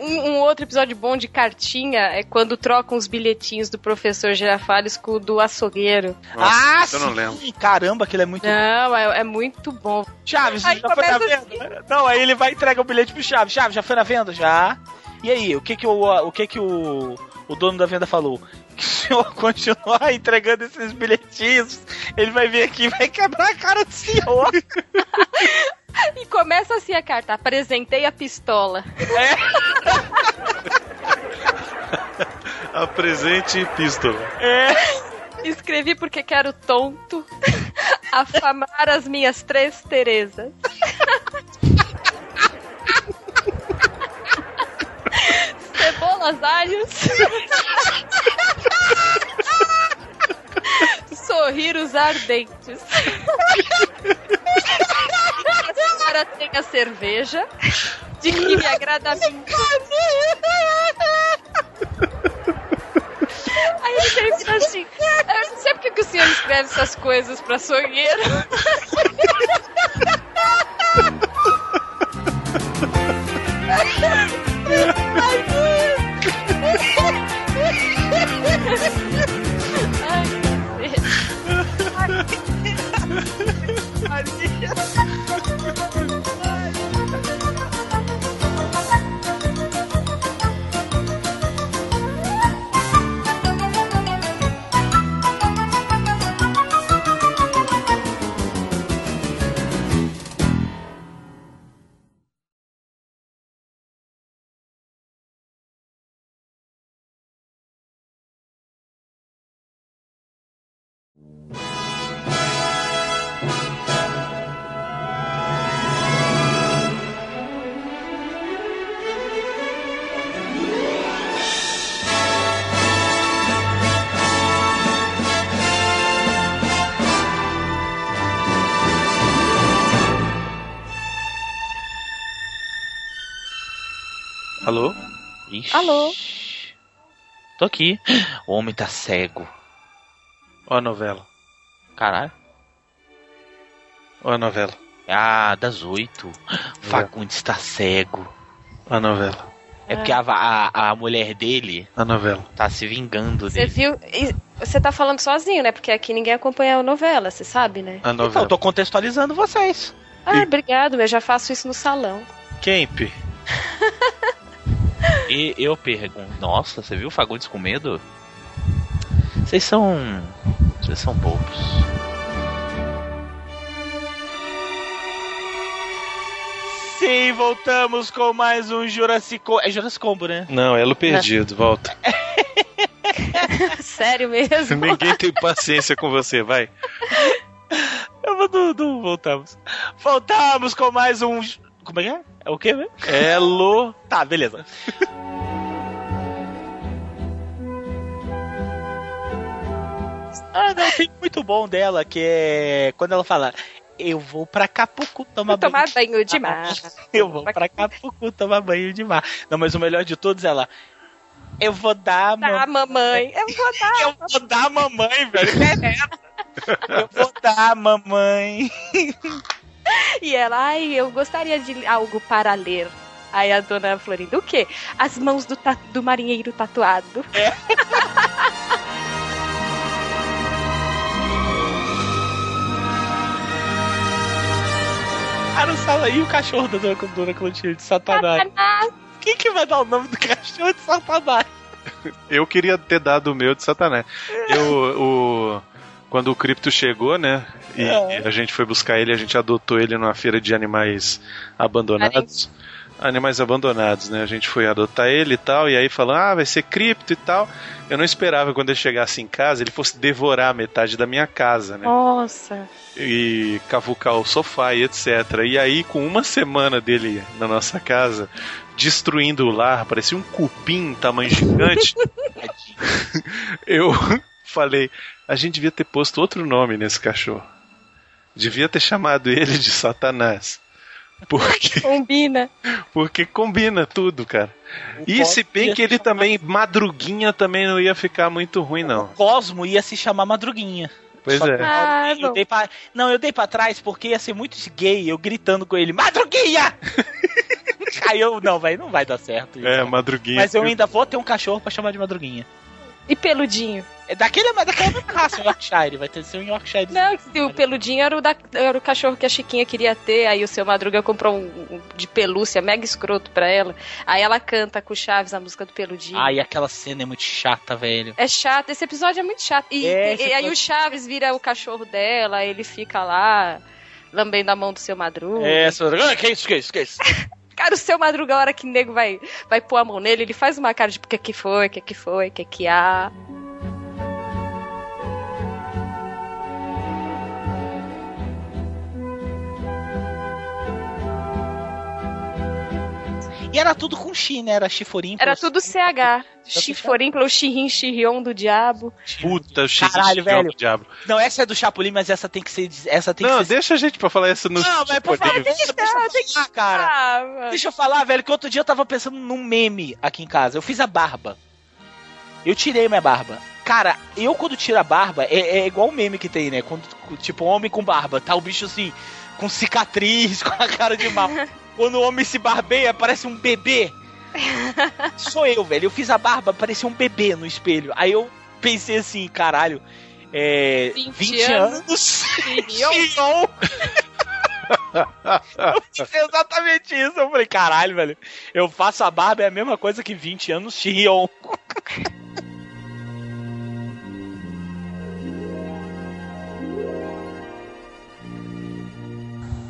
Um, um outro episódio bom de cartinha é quando trocam os bilhetinhos do professor Girafales com o do açougueiro. ah, isso eu não sim. lembro. Caramba, aquilo é muito Não, é, é muito bom. Chaves, Aí já foi na venda? Não, aí ele vai entregar o bilhete pro Chaves. Chaves, já foi na venda? Já. E aí, o que que o, o, que que o, o dono da venda falou? Que se o senhor continuar entregando esses bilhetinhos, ele vai vir aqui e vai quebrar a cara do senhor. E começa assim a carta: apresentei a pistola. Apresente pistola. É. Escrevi porque quero tonto afamar as minhas três Terezas. Cebolas, alhos. Ardentes. a senhora tem a cerveja, de que me agrada muito. Aí ele termina assim. Eu não sei porque que o senhor escreve essas coisas pra sonheiro. Ixi. Alô? Tô aqui. O homem tá cego. Ó a novela. Caralho. Ó a novela. Ah, das oito. Fagundes tá cego. A novela. É porque a, a, a mulher dele A novela. tá se vingando Você dele. viu? E Você tá falando sozinho, né? Porque aqui ninguém acompanha a novela, você sabe, né? A Então, novela. eu tô contextualizando vocês. Ah, obrigado, eu já faço isso no salão. Kemp. E eu pergunto, nossa, você viu o Fagundes com medo? Vocês são. Vocês são bobos. Sim, voltamos com mais um Jurassic Combo. É Jurassic Combo, né? Não, Elo Perdido, volta. Sério mesmo? Ninguém tem paciência com você, vai. Eu vou do, do- voltamos. Voltamos com mais um. Como é que é? É o quê mesmo? Elo. Tá, beleza. Ah, não, tem muito bom dela, que é quando ela fala. Eu vou pra Capucu tomar banho. Tomar banho de mar. Eu vou pra Capucu tomar banho de mar. Não, mas o melhor de todos é ela. Eu vou dar Tá, mamãe. Eu vou dar. Eu vou dar mamãe, velho. É? Eu vou dar mamãe. E ela, ai, eu gostaria de algo para ler. Aí a dona Florinda, o quê? As mãos do, ta- do marinheiro tatuado. É. Ah, não fala aí o cachorro da dona, dona Clotilde de Satanás. Quem que vai dar o nome do cachorro de Satanás? Eu queria ter dado o meu de Satanás. Eu, o, quando o Cripto chegou, né? E É. a gente foi buscar ele, a gente adotou ele numa feira de animais abandonados. Animais abandonados, né? A gente foi adotar ele e tal, e aí falou, ah, vai ser cripto e tal. Eu não esperava quando ele chegasse em casa, ele fosse devorar metade da minha casa, né? Nossa. e cavucar o sofá e etc. E aí, com uma semana dele na nossa casa, destruindo o lar, parecia um cupim tamanho gigante, eu falei: a gente devia ter posto outro nome nesse cachorro. Devia ter chamado ele de Satanás. Porque, Combina. porque combina tudo, cara. E se bem que ele também, madruguinha, também não ia ficar muito ruim, não. Cosmo ia se chamar Madruguinha. Pois Só é. que Ah, eu dei pra- Não, eu dei pra trás porque ia ser muito gay eu gritando com ele, Madruguinha! Aí eu, não, vai, não vai dar certo. É, madruguinha. Mas eu ainda vou ter um cachorro pra chamar de Madruguinha. E peludinho. É daquele, daquela mesma raça, um Yorkshire. Vai ter que ser um Yorkshire. Não, o peludinho era o, da- era o cachorro que a Chiquinha queria ter, aí o seu Madruga comprou um, um de pelúcia mega escroto pra ela. Aí ela canta com o Chaves a música do peludinho. Ai, aquela cena é muito chata, velho. É chato, esse episódio é muito chato. E, É, e- e aí o Chaves vira o cachorro dela, ele fica lá lambendo a mão do seu Madruga. É, seu... ah, que isso, que isso, que isso? Cara, o seu Madruga, a hora que o nego vai, vai pôr a mão nele, ele faz uma cara de o que que foi, o que que foi, o que que há. E era tudo com X, né? Era chiforim. Era tudo CH. Chiforim, o Xirrim, Xirrion do diabo. Puta, o Caralho, velho. do diabo. Não, essa é do Chapolin, mas essa tem que ser. Essa tem Não, que ser. deixa a gente pra falar isso no Não, mas por favor, deixa, deixa eu falar, cara. Deixa eu falar, velho, que outro dia eu tava pensando num meme aqui em casa. Eu fiz a barba. Eu tirei minha barba. Cara, eu quando tiro a barba, é, é igual o meme que tem, né? Quando, tipo, homem com barba, tá o bicho assim, com cicatriz, com a cara de mal. Quando o homem se barbeia, parece um bebê. Sou eu, velho. Eu fiz a barba, parecia um bebê no espelho. Aí eu pensei assim, caralho, é. 20 20, anos. Xirrion. Eu pensei exatamente isso. Eu falei, caralho, velho. Eu faço a barba, é a mesma coisa que 20 anos Xirrion.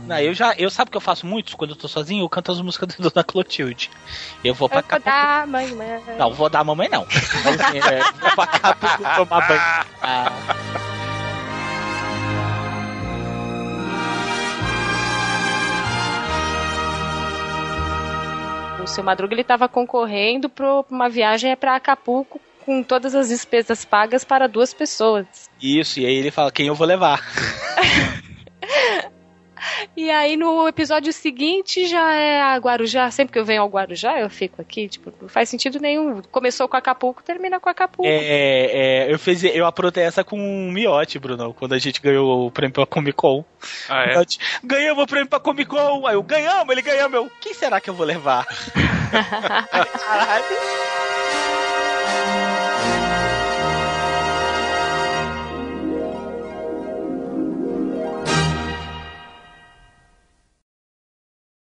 Não, eu já, eu sabe o que eu faço muito quando eu tô sozinho? Eu canto as músicas do Dona Clotilde. Eu vou pra Eu vou mamãe. Não, vou dar a mamãe não. É, vou pra pra tomar banho. Ah. O seu Madruga ele tava concorrendo pra uma viagem pra Acapulco com todas as despesas pagas para duas pessoas. Isso, e aí ele fala, quem eu vou levar? E aí no episódio seguinte já é a Guarujá. Sempre que eu venho ao Guarujá, eu fico aqui, tipo, não faz sentido nenhum. Começou com Acapulco, termina com Acapulco. É, é, eu, fiz, eu aprontei essa com um miote, Bruno, quando a gente ganhou o prêmio pra Comic Con. Ah, é? Miote, Ganhamos o prêmio pra Comic Con. Aí eu, ganhamos, ele ganhamos. Eu, quem será que eu vou levar? Caralho.